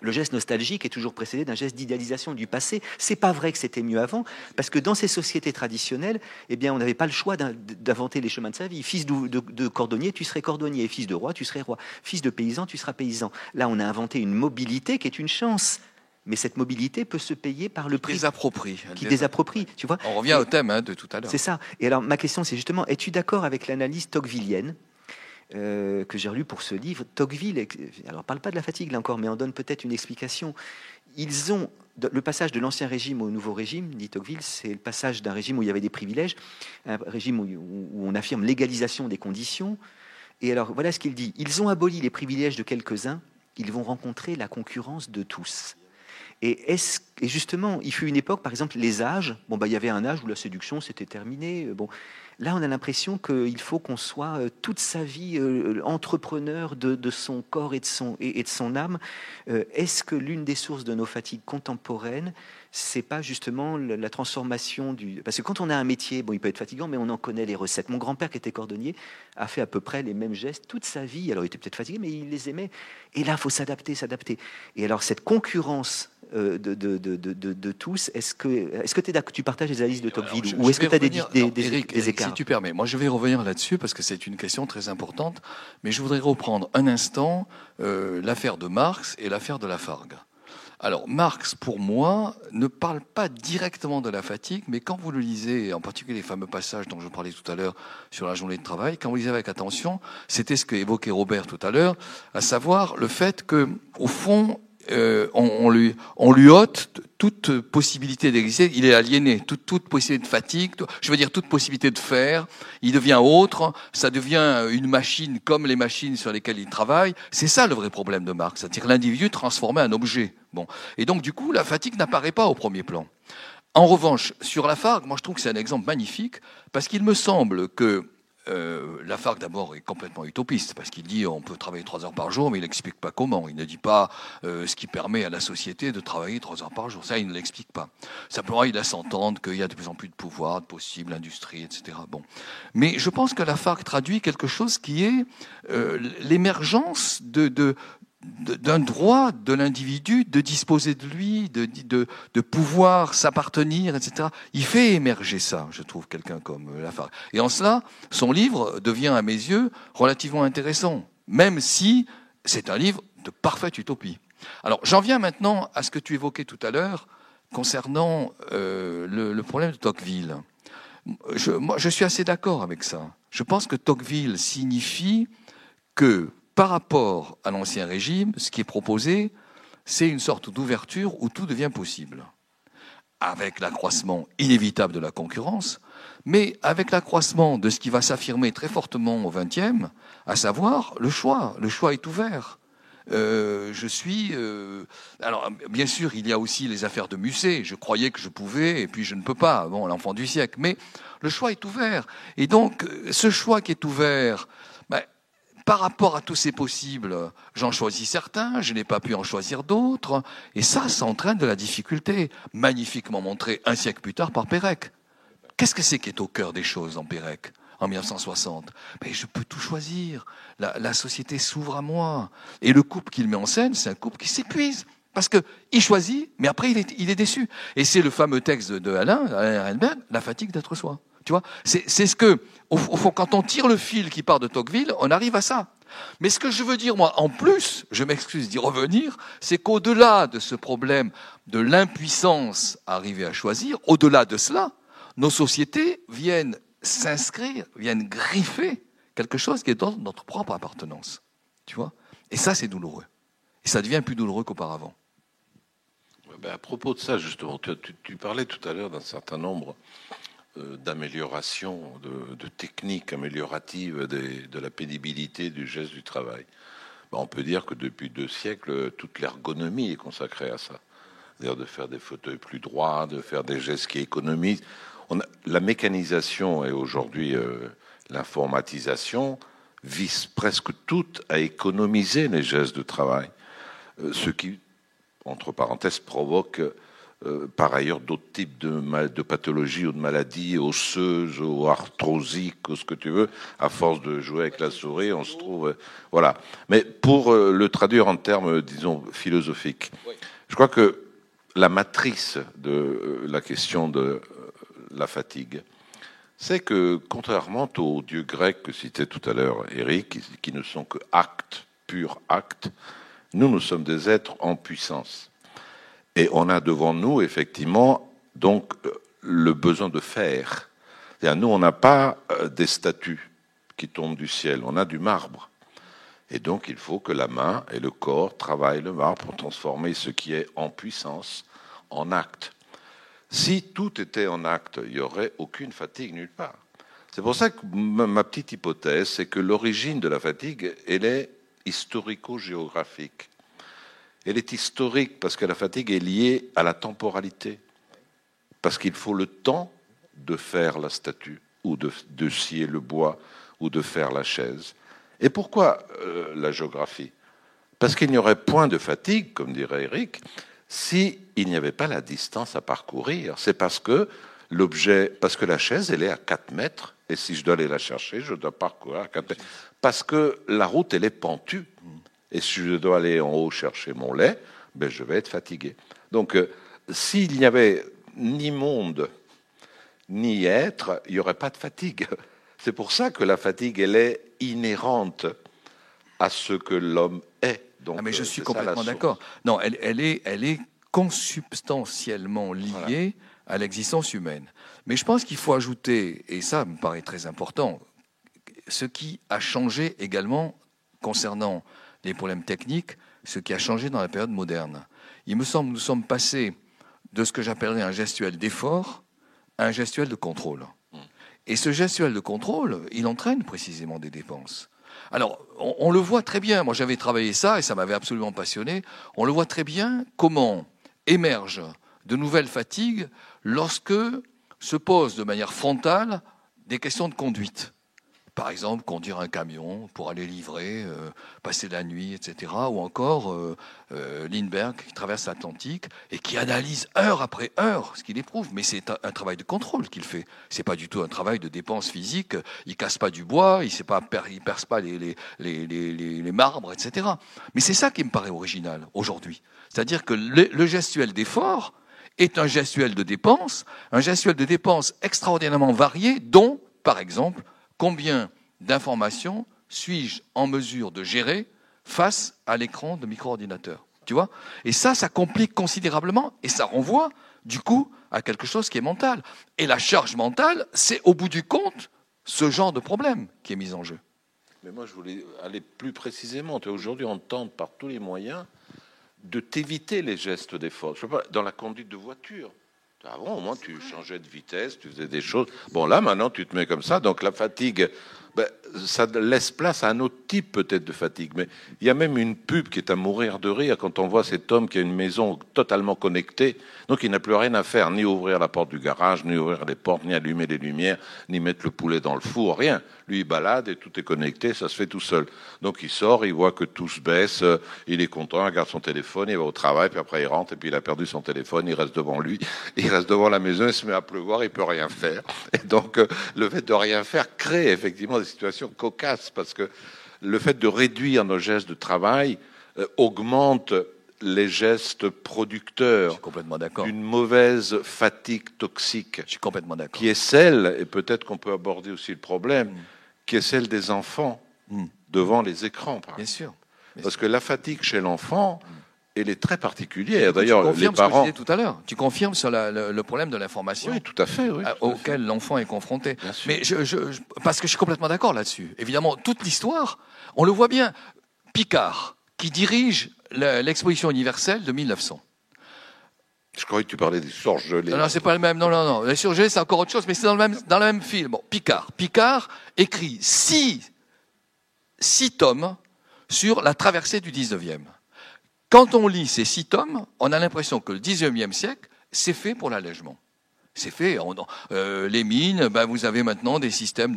le geste nostalgique est toujours précédé d'un geste d'idéalisation du passé. C'est pas vrai que c'était mieux avant, parce que dans ces sociétés traditionnelles, eh bien, on n'avait pas le choix d'inventer les chemins de sa vie. Fils de, cordonnier, tu serais cordonnier. Fils de roi, tu serais roi. Fils de paysan, tu seras paysan. Là, on a inventé une mobilité qui est une chance. Mais cette mobilité peut se payer par le prix. Désapproprie. Qui désapproprie, tu vois. On revient au thème hein, de tout à l'heure. C'est ça. Et alors, ma question, c'est justement, es-tu d'accord avec l'analyse tocquevillienne euh, que j'ai relu pour ce livre, Tocqueville, alors parle pas de la fatigue là encore, mais on donne peut-être une explication. Ils ont le passage de l'ancien régime au nouveau régime, dit Tocqueville, c'est le passage d'un régime où il y avait des privilèges, un régime où, où on affirme l'égalisation des conditions. Et alors voilà ce qu'il dit ils ont aboli les privilèges de quelques-uns, ils vont rencontrer la concurrence de tous. Et, justement, il fut une époque, par exemple, les âges. Bon, bah, il y avait un âge où la séduction c'était terminé. Bon, là, on a l'impression qu'il faut qu'on soit euh, toute sa vie euh, entrepreneur de, son corps et de son, et, de son âme. Euh, est-ce que l'une des sources de nos fatigues contemporaines, c'est pas justement la, transformation du. Parce que quand on a un métier, bon, il peut être fatigant, mais on en connaît les recettes. Mon grand-père, qui était cordonnier, a fait à peu près les mêmes gestes toute sa vie. Alors, il était peut-être fatigué, mais il les aimait. Et là, il faut s'adapter, s'adapter. Et alors, cette concurrence euh, de, de, de, de, tous, est-ce que, est-ce que tu partages les analyses de Tocqueville ou est-ce que tu as des, des, des, écarts Si tu permets, moi je vais revenir là-dessus parce que c'est une question très importante, mais je voudrais reprendre un instant euh, l'affaire de Marx et l'affaire de Lafargue. Alors, Marx, pour moi, ne parle pas directement de la fatigue, mais quand vous le lisez, en particulier les fameux passages dont je parlais tout à l'heure sur la journée de travail, quand vous lisez avec attention, c'était ce qu'évoquait Robert tout à l'heure, à savoir le fait que, au fond, euh, on, lui, ôte toute possibilité d'exister. Il est aliéné, toute, toute possibilité de fatigue, je veux dire toute possibilité de faire. Il devient autre, ça devient une machine comme les machines sur lesquelles il travaille. C'est ça le vrai problème de Marx, c'est-à-dire l'individu transformé en objet. Bon, et donc du coup, la fatigue n'apparaît pas au premier plan. En revanche, sur la Fargue, moi je trouve que c'est un exemple magnifique parce qu'il me semble que euh, la FARC d'abord est complètement utopiste parce qu'il dit on peut travailler trois heures par jour, mais il n'explique pas comment. Il ne dit pas euh, ce qui permet à la société de travailler trois heures par jour. Ça, il ne l'explique pas. Simplement, il laisse entendre qu'il y a de plus en plus de pouvoir, de possibles, industrie, etc. Bon, mais je pense que la FARC traduit quelque chose qui est euh, l'émergence de, d'un droit de l'individu de disposer de lui, de, de, de pouvoir s'appartenir, etc. Il fait émerger ça, je trouve, quelqu'un comme Lafargue. Et en cela, son livre devient, à mes yeux, relativement intéressant, même si c'est un livre de parfaite utopie. Alors, j'en viens maintenant à ce que tu évoquais tout à l'heure concernant euh, le, problème de Tocqueville. Je, moi, je suis assez d'accord avec ça. Je pense que Tocqueville signifie que par rapport à l'ancien régime, ce qui est proposé, c'est une sorte d'ouverture où tout devient possible, avec l'accroissement inévitable de la concurrence, mais avec l'accroissement de ce qui va s'affirmer très fortement au XXe, à savoir le choix. Le choix est ouvert. Euh, je suis. Euh, alors, bien sûr, il y a aussi les affaires de Musset. Je croyais que je pouvais, et puis je ne peux pas. Bon, l'enfant du siècle. Mais le choix est ouvert. Et donc, ce choix qui est ouvert, par rapport à tous ces possibles, j'en choisis certains, je n'ai pas pu en choisir d'autres, et ça, ça entraîne de la difficulté, magnifiquement montrée un siècle plus tard par Pérec. Qu'est-ce que c'est qui est au cœur des choses en Pérec en 1960 Mais je peux tout choisir, la, société s'ouvre à moi, et le couple qu'il met en scène, c'est un couple qui s'épuise. Parce qu'il choisit, mais après il est, déçu. Et c'est le fameux texte de Alain, Alain La fatigue d'être soi. Tu vois, c'est ce que, au, fond, quand on tire le fil qui part de Tocqueville, on arrive à ça. Mais ce que je veux dire, moi, en plus, je m'excuse d'y revenir, c'est qu'au-delà de ce problème de l'impuissance à arriver à choisir, au-delà de cela, nos sociétés viennent s'inscrire, viennent griffer quelque chose qui est dans notre propre appartenance. Tu vois? Et ça, c'est douloureux. Et ça devient plus douloureux qu'auparavant. Ben, à propos de ça, justement, tu parlais tout à l'heure d'un certain nombre d'amélioration, de, techniques amélioratives de la pénibilité du geste du travail. Ben, on peut dire que depuis deux siècles, toute l'ergonomie est consacrée à ça. C'est-à-dire de faire des fauteuils plus droits, de faire des gestes qui économisent. On la mécanisation et aujourd'hui euh, l'informatisation visent presque toutes à économiser les gestes de travail, euh, ce qui, entre parenthèses, provoque euh, par ailleurs d'autres types de, pathologies ou de maladies osseuses ou arthrosiques ou ce que tu veux. À force de jouer avec la souris, on se trouve. Euh, voilà. Mais pour euh, le traduire en termes, disons, philosophiques, je crois que la matrice de la question de la fatigue, c'est que, contrairement aux dieux grecs que citait tout à l'heure Eric, qui ne sont que actes, purs actes, nous, nous sommes des êtres en puissance. Et on a devant nous, effectivement, donc euh, le besoin de faire. nous, on n'a pas euh, des statues qui tombent du ciel, on a du marbre. Et donc, il faut que la main et le corps travaillent le marbre pour transformer ce qui est en puissance en acte. Si tout était en acte, il n'y aurait aucune fatigue nulle part. C'est pour ça que ma petite hypothèse, c'est que l'origine de la fatigue, elle est historico-géographique. Elle est historique parce que la fatigue est liée à la temporalité. Parce qu'il faut le temps de faire la statue, ou de, scier le bois, ou de faire la chaise. Et pourquoi euh, la géographie? Parce qu'il n'y aurait point de fatigue, comme dirait Eric, s'il n'y avait pas la distance à parcourir. C'est parce que l'objet, parce que la chaise, elle est à 4 mètres, et si je dois aller la chercher, je dois parcourir à 4 mètres. Parce que la route, elle est pentue. Et si je dois aller en haut chercher mon lait, ben, je vais être fatigué. Donc, euh, s'il n'y avait ni monde, ni être, il n'y aurait pas de fatigue. C'est pour ça que la fatigue, elle est inhérente à ce que l'homme est. Donc, Ah, mais je euh, suis complètement d'accord. Non, elle, elle est, elle est consubstantiellement liée à l'existence humaine. Mais je pense qu'il faut ajouter, et ça me paraît très important, ce qui a changé également concernant les problèmes techniques, ce qui a changé dans la période moderne. Il me semble que nous sommes passés de ce que j'appellerais un gestuel d'effort à un gestuel de contrôle. Et ce gestuel de contrôle, il entraîne précisément des dépenses. Alors, on, on le voit très bien. Moi, j'avais travaillé ça et ça m'avait absolument passionné. On le voit très bien comment émergent de nouvelles fatigues lorsque se posent de manière frontale des questions de conduite. Par exemple, conduire un camion pour aller livrer, euh, passer la nuit, etc. Ou encore euh, euh, Lindbergh qui traverse l'Atlantique et qui analyse heure après heure ce qu'il éprouve. Mais c'est un, travail de contrôle qu'il fait. C'est pas du tout un travail de dépense physique. Il casse pas du bois, il il perce pas les marbres, etc. Mais c'est ça qui me paraît original aujourd'hui. C'est-à-dire que le, le gestuel d'effort est un gestuel de dépense, un gestuel de dépense extraordinairement varié, dont, par exemple, combien d'informations suis-je en mesure de gérer face à l'écran de micro-ordinateur Tu vois? Et ça, ça complique considérablement et ça renvoie, du coup, à quelque chose qui est mental. Et la charge mentale, c'est au bout du compte ce genre de problème qui est mis en jeu. Mais moi, je voulais aller plus précisément. Aujourd'hui, on tente par tous les moyens de t'éviter les gestes sais pas, dans la conduite de voiture. Avant, au moins, tu changeais de vitesse, tu faisais des choses. Bon, là, maintenant, tu te mets comme ça. Donc, la fatigue, ben, ça laisse place à un autre type, peut-être, de fatigue. Mais il y a même une pub qui est à mourir de rire quand on voit cet homme qui a une maison totalement connectée. Donc, il n'a plus rien à faire, ni ouvrir la porte du garage, ni ouvrir les portes, ni allumer les lumières, ni mettre le poulet dans le four, rien. Lui, il balade et tout est connecté, ça se fait tout seul. Donc, il sort, il voit que tout se baisse, euh, il est content, il regarde son téléphone, il va au travail, puis après, il rentre, et puis il a perdu son téléphone, il reste devant lui, il reste devant la maison, il se met à pleuvoir, il peut rien faire. Et donc, euh, le fait de rien faire crée effectivement des situations cocasses, parce que le fait de réduire nos gestes de travail euh, augmente les gestes producteurs d'une mauvaise fatigue toxique. Je suis complètement d'accord. Qui est celle, et peut-être qu'on peut aborder aussi le problème, Mm. qui est celle des enfants devant les écrans. Par Bien sûr. Parce que la fatigue chez l'enfant, elle est très particulière. Tu D'ailleurs, les confirmes ce que je parents. tout à l'heure. Tu confirmes sur la- le, le problème de l'information. Oui, tout à fait, oui, à- tout à auquel l'enfant est confronté. Mais je, je- je- parce que je suis complètement d'accord là-dessus. Évidemment, toute l'histoire, on le voit bien. Picard, qui dirige l'exposition universelle de 1900. Je croyais que tu parlais des surgelés. Non, non, c'est pas le même. Non, non, non. Les surgelés, c'est encore autre chose, mais c'est dans le même, dans le même film. Bon, Picard. Picard écrit six, six tomes sur la traversée du 19e. Quand on lit ces six tomes, on a l'impression que le 19e siècle, c'est fait pour l'allègement. C'est fait. Euh, les mines, ben, vous avez maintenant des systèmes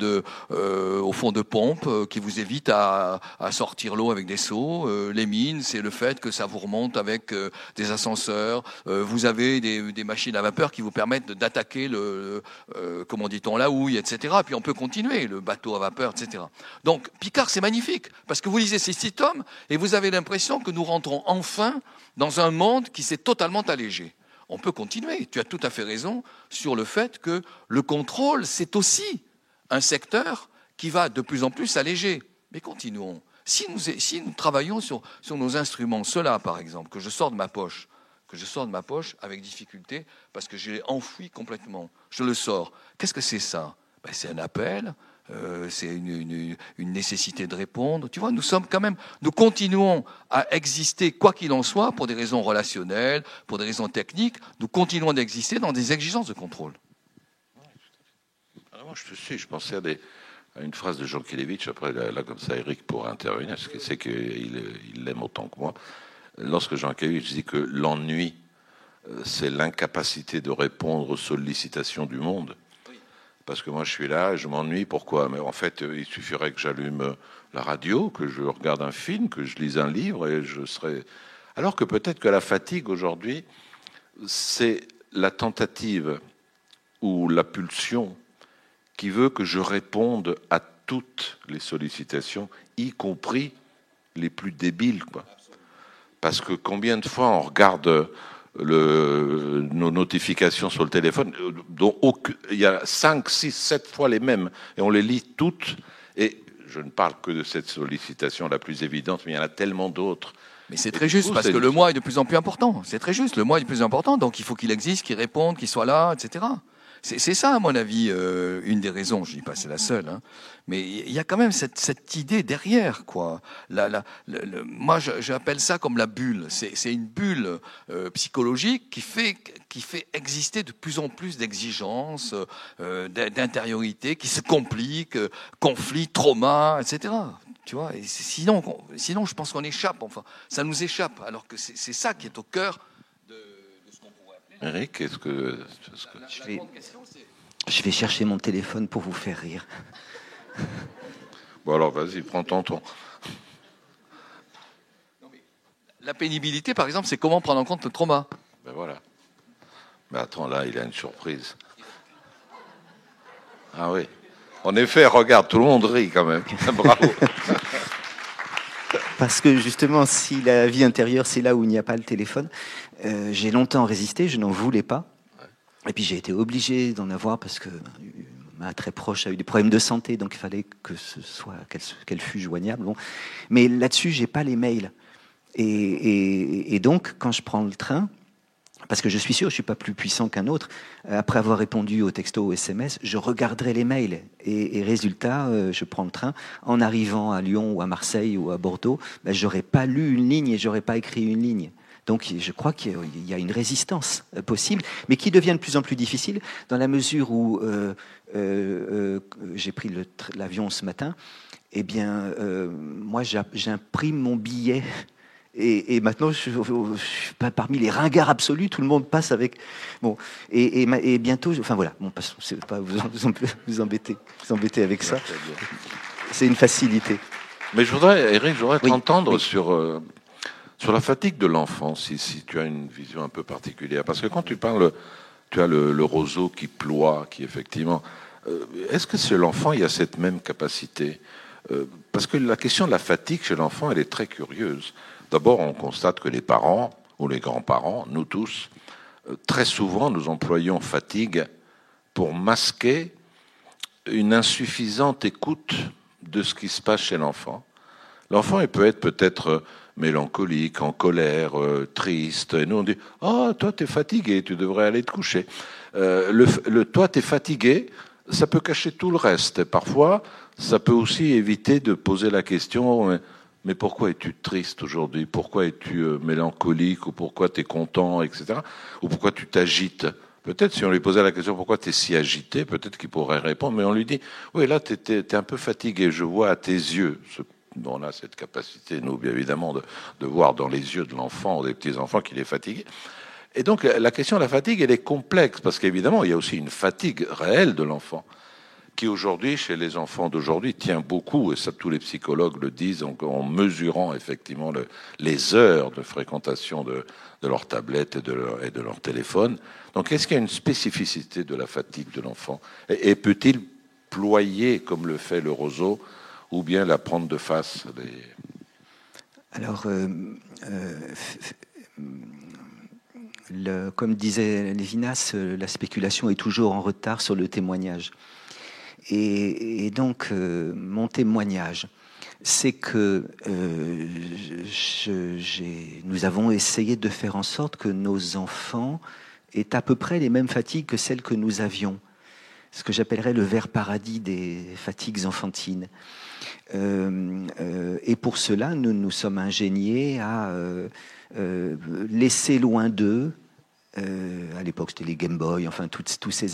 euh, au fond de pompe euh, qui vous évitent à, sortir l'eau avec des seaux. Les mines, c'est le fait que ça vous remonte avec des ascenseurs. Vous avez des, machines à vapeur qui vous permettent d'attaquer le, comment dit-on, la houille, etc. Puis on peut continuer, le bateau à vapeur, etc. Donc Picard, c'est magnifique parce que vous lisez ces six tomes et vous avez l'impression que nous rentrons enfin dans un monde qui s'est totalement allégé on peut continuer. Tu as tout à fait raison sur le fait que le contrôle, c'est aussi un secteur qui va de plus en plus s'alléger. Mais continuons. Si nous, travaillons sur, sur nos instruments, ceux-là par exemple, que je sors de ma poche, que je sors de ma poche avec difficulté parce que je l'ai enfoui complètement, je le sors. Qu'est-ce que c'est ça? Ben, C'est un appel, euh, c'est une, nécessité de répondre. Tu vois, nous sommes quand même, nous continuons à exister, quoi qu'il en soit, pour des raisons relationnelles, pour des raisons techniques, nous continuons d'exister dans des exigences de contrôle. Moi, je te suis, je pensais à, une phrase de Jean Kelevitch, après, là, comme ça, Eric pourra intervenir, parce que c'est qu'il il l'aime autant que moi. lorsque Jean je dis que l'ennui, euh, c'est l'incapacité de répondre aux sollicitations du monde. Parce que moi, je suis là, je m'ennuie. Pourquoi? Mais en fait, euh, il suffirait que j'allume euh, la radio, que je regarde un film, que je lise un livre, et je serais. Alors que peut-être que la fatigue aujourd'hui, c'est la tentative ou la pulsion qui veut que je réponde à toutes les sollicitations, y compris les plus débiles. Quoi. Parce que combien de fois on regarde le, nos notifications sur le téléphone, dont il y a 5, 6, 7 fois les mêmes, et on les lit toutes, et je ne parle que de cette sollicitation la plus évidente, mais il y en a tellement d'autres. Mais c'est très juste, parce que le moi est de plus en plus important. C'est très juste, le moi est de plus en plus important, donc il faut qu'il existe, qu'il réponde, qu'il soit là, etc. C'est ça, à mon avis, euh, une des raisons. Je dis pas c'est la seule, hein. mais il y a quand même cette, idée derrière, quoi. Moi, j'appelle ça comme la bulle. C'est une bulle euh, psychologique qui fait exister de plus en plus d'exigences, euh, d'intériorité, qui se compliquent, conflits, traumas, etc. Tu vois. Sinon, sinon, je pense qu'on échappe. Enfin, ça nous échappe, alors que c'est ça qui est au cœur Eric, est-ce que, je, vais, je vais chercher mon téléphone pour vous faire rire. Bon alors vas-y, prends ton temps. La pénibilité, par exemple, c'est comment prendre en compte le trauma. Ben voilà. Mais attends, là, il a une surprise. Ah oui. En effet, regarde, tout le monde rit quand même. Bravo. Parce que justement, si la vie intérieure, c'est là où il n'y a pas le téléphone, euh, j'ai longtemps résisté, je n'en voulais pas. Et puis j'ai été obligé d'en avoir parce que ma très proche a eu des problèmes de santé, donc il fallait que ce soit qu'elle fût joignable. Bon. Mais là-dessus, j'ai pas les mails. Et, donc, quand je prends le train, parce que je suis sûr, je suis pas plus puissant qu'un autre. Après avoir répondu aux textos, aux SMS, je regarderai les mails. Et, résultat, euh, je prends le train. En arrivant à Lyon ou à Marseille ou à Bordeaux, ben, j'aurais pas lu une ligne et j'aurais pas écrit une ligne. Donc je crois qu'il y a une résistance euh, possible, mais qui devient de plus en plus difficile dans la mesure où euh, euh, j'ai pris l'avion ce matin. Eh bien, moi, j'imprime mon billet et, maintenant, je, suis pas parmi les ringards absolus. Tout le monde passe avec. Bon, et, et, bientôt, enfin voilà. Bon. C'est pas vous, vous, embêter, vous embêter avec ça. C'est une facilité. Mais je voudrais, Eric, je voudrais t'entendre sur sur la fatigue de l'enfant, si, si, tu as une vision un peu particulière, parce que quand tu parles, tu as le, roseau qui ploie, qui effectivement... Euh, est-ce que chez l'enfant, il y a cette même capacité? Euh, Parce que la question de la fatigue chez l'enfant, elle est très curieuse. D'abord, on constate que les parents, ou les grands-parents, nous tous, euh, très souvent, nous employons fatigue pour masquer une insuffisante écoute de ce qui se passe chez l'enfant. L'enfant, il peut être peut-être mélancolique, en colère, euh, triste. Et nous, on dit Oh, toi, tu es fatigué, tu devrais aller te coucher. Euh, le, le, toi, tu es fatigué, ça peut cacher tout le reste. Et parfois, ça peut aussi éviter de poser la question Mais pourquoi es-tu triste aujourd'hui? Pourquoi es-tu euh, mélancolique? Ou pourquoi tu content, etc. Ou pourquoi tu t'agites? Peut-être si on lui posait la question pourquoi tu si agité, peut-être qu'il pourrait répondre, mais on lui dit Oui, là, tu es, un peu fatigué, je vois à tes yeux. On a cette capacité, nous, bien évidemment, de, voir dans les yeux de l'enfant ou des petits-enfants qu'il est fatigué. Et donc, la question de la fatigue, elle est complexe, parce qu'évidemment, il y a aussi une fatigue réelle de l'enfant, qui aujourd'hui, chez les enfants d'aujourd'hui, tient beaucoup, et ça tous les psychologues le disent, en, mesurant effectivement les heures de fréquentation de, leur tablette et de leur, téléphone. Donc, est-ce qu'il y a une spécificité de la fatigue de l'enfant? Et peut-il ployer, comme le fait le roseau, ou bien la prendre de face Alors, euh, euh, comme disait Lévinas, euh, la spéculation est toujours en retard sur le témoignage. Et, donc, mon témoignage, c'est que nous avons essayé de faire en sorte que nos enfants aient à peu près les mêmes fatigues que celles que nous avions. Ce que j'appellerais le vert paradis des fatigues enfantines. Euh, euh, et pour cela, nous nous sommes ingéniés à euh, laisser loin d'eux, à l'époque c'était les Game Boy, enfin tous ces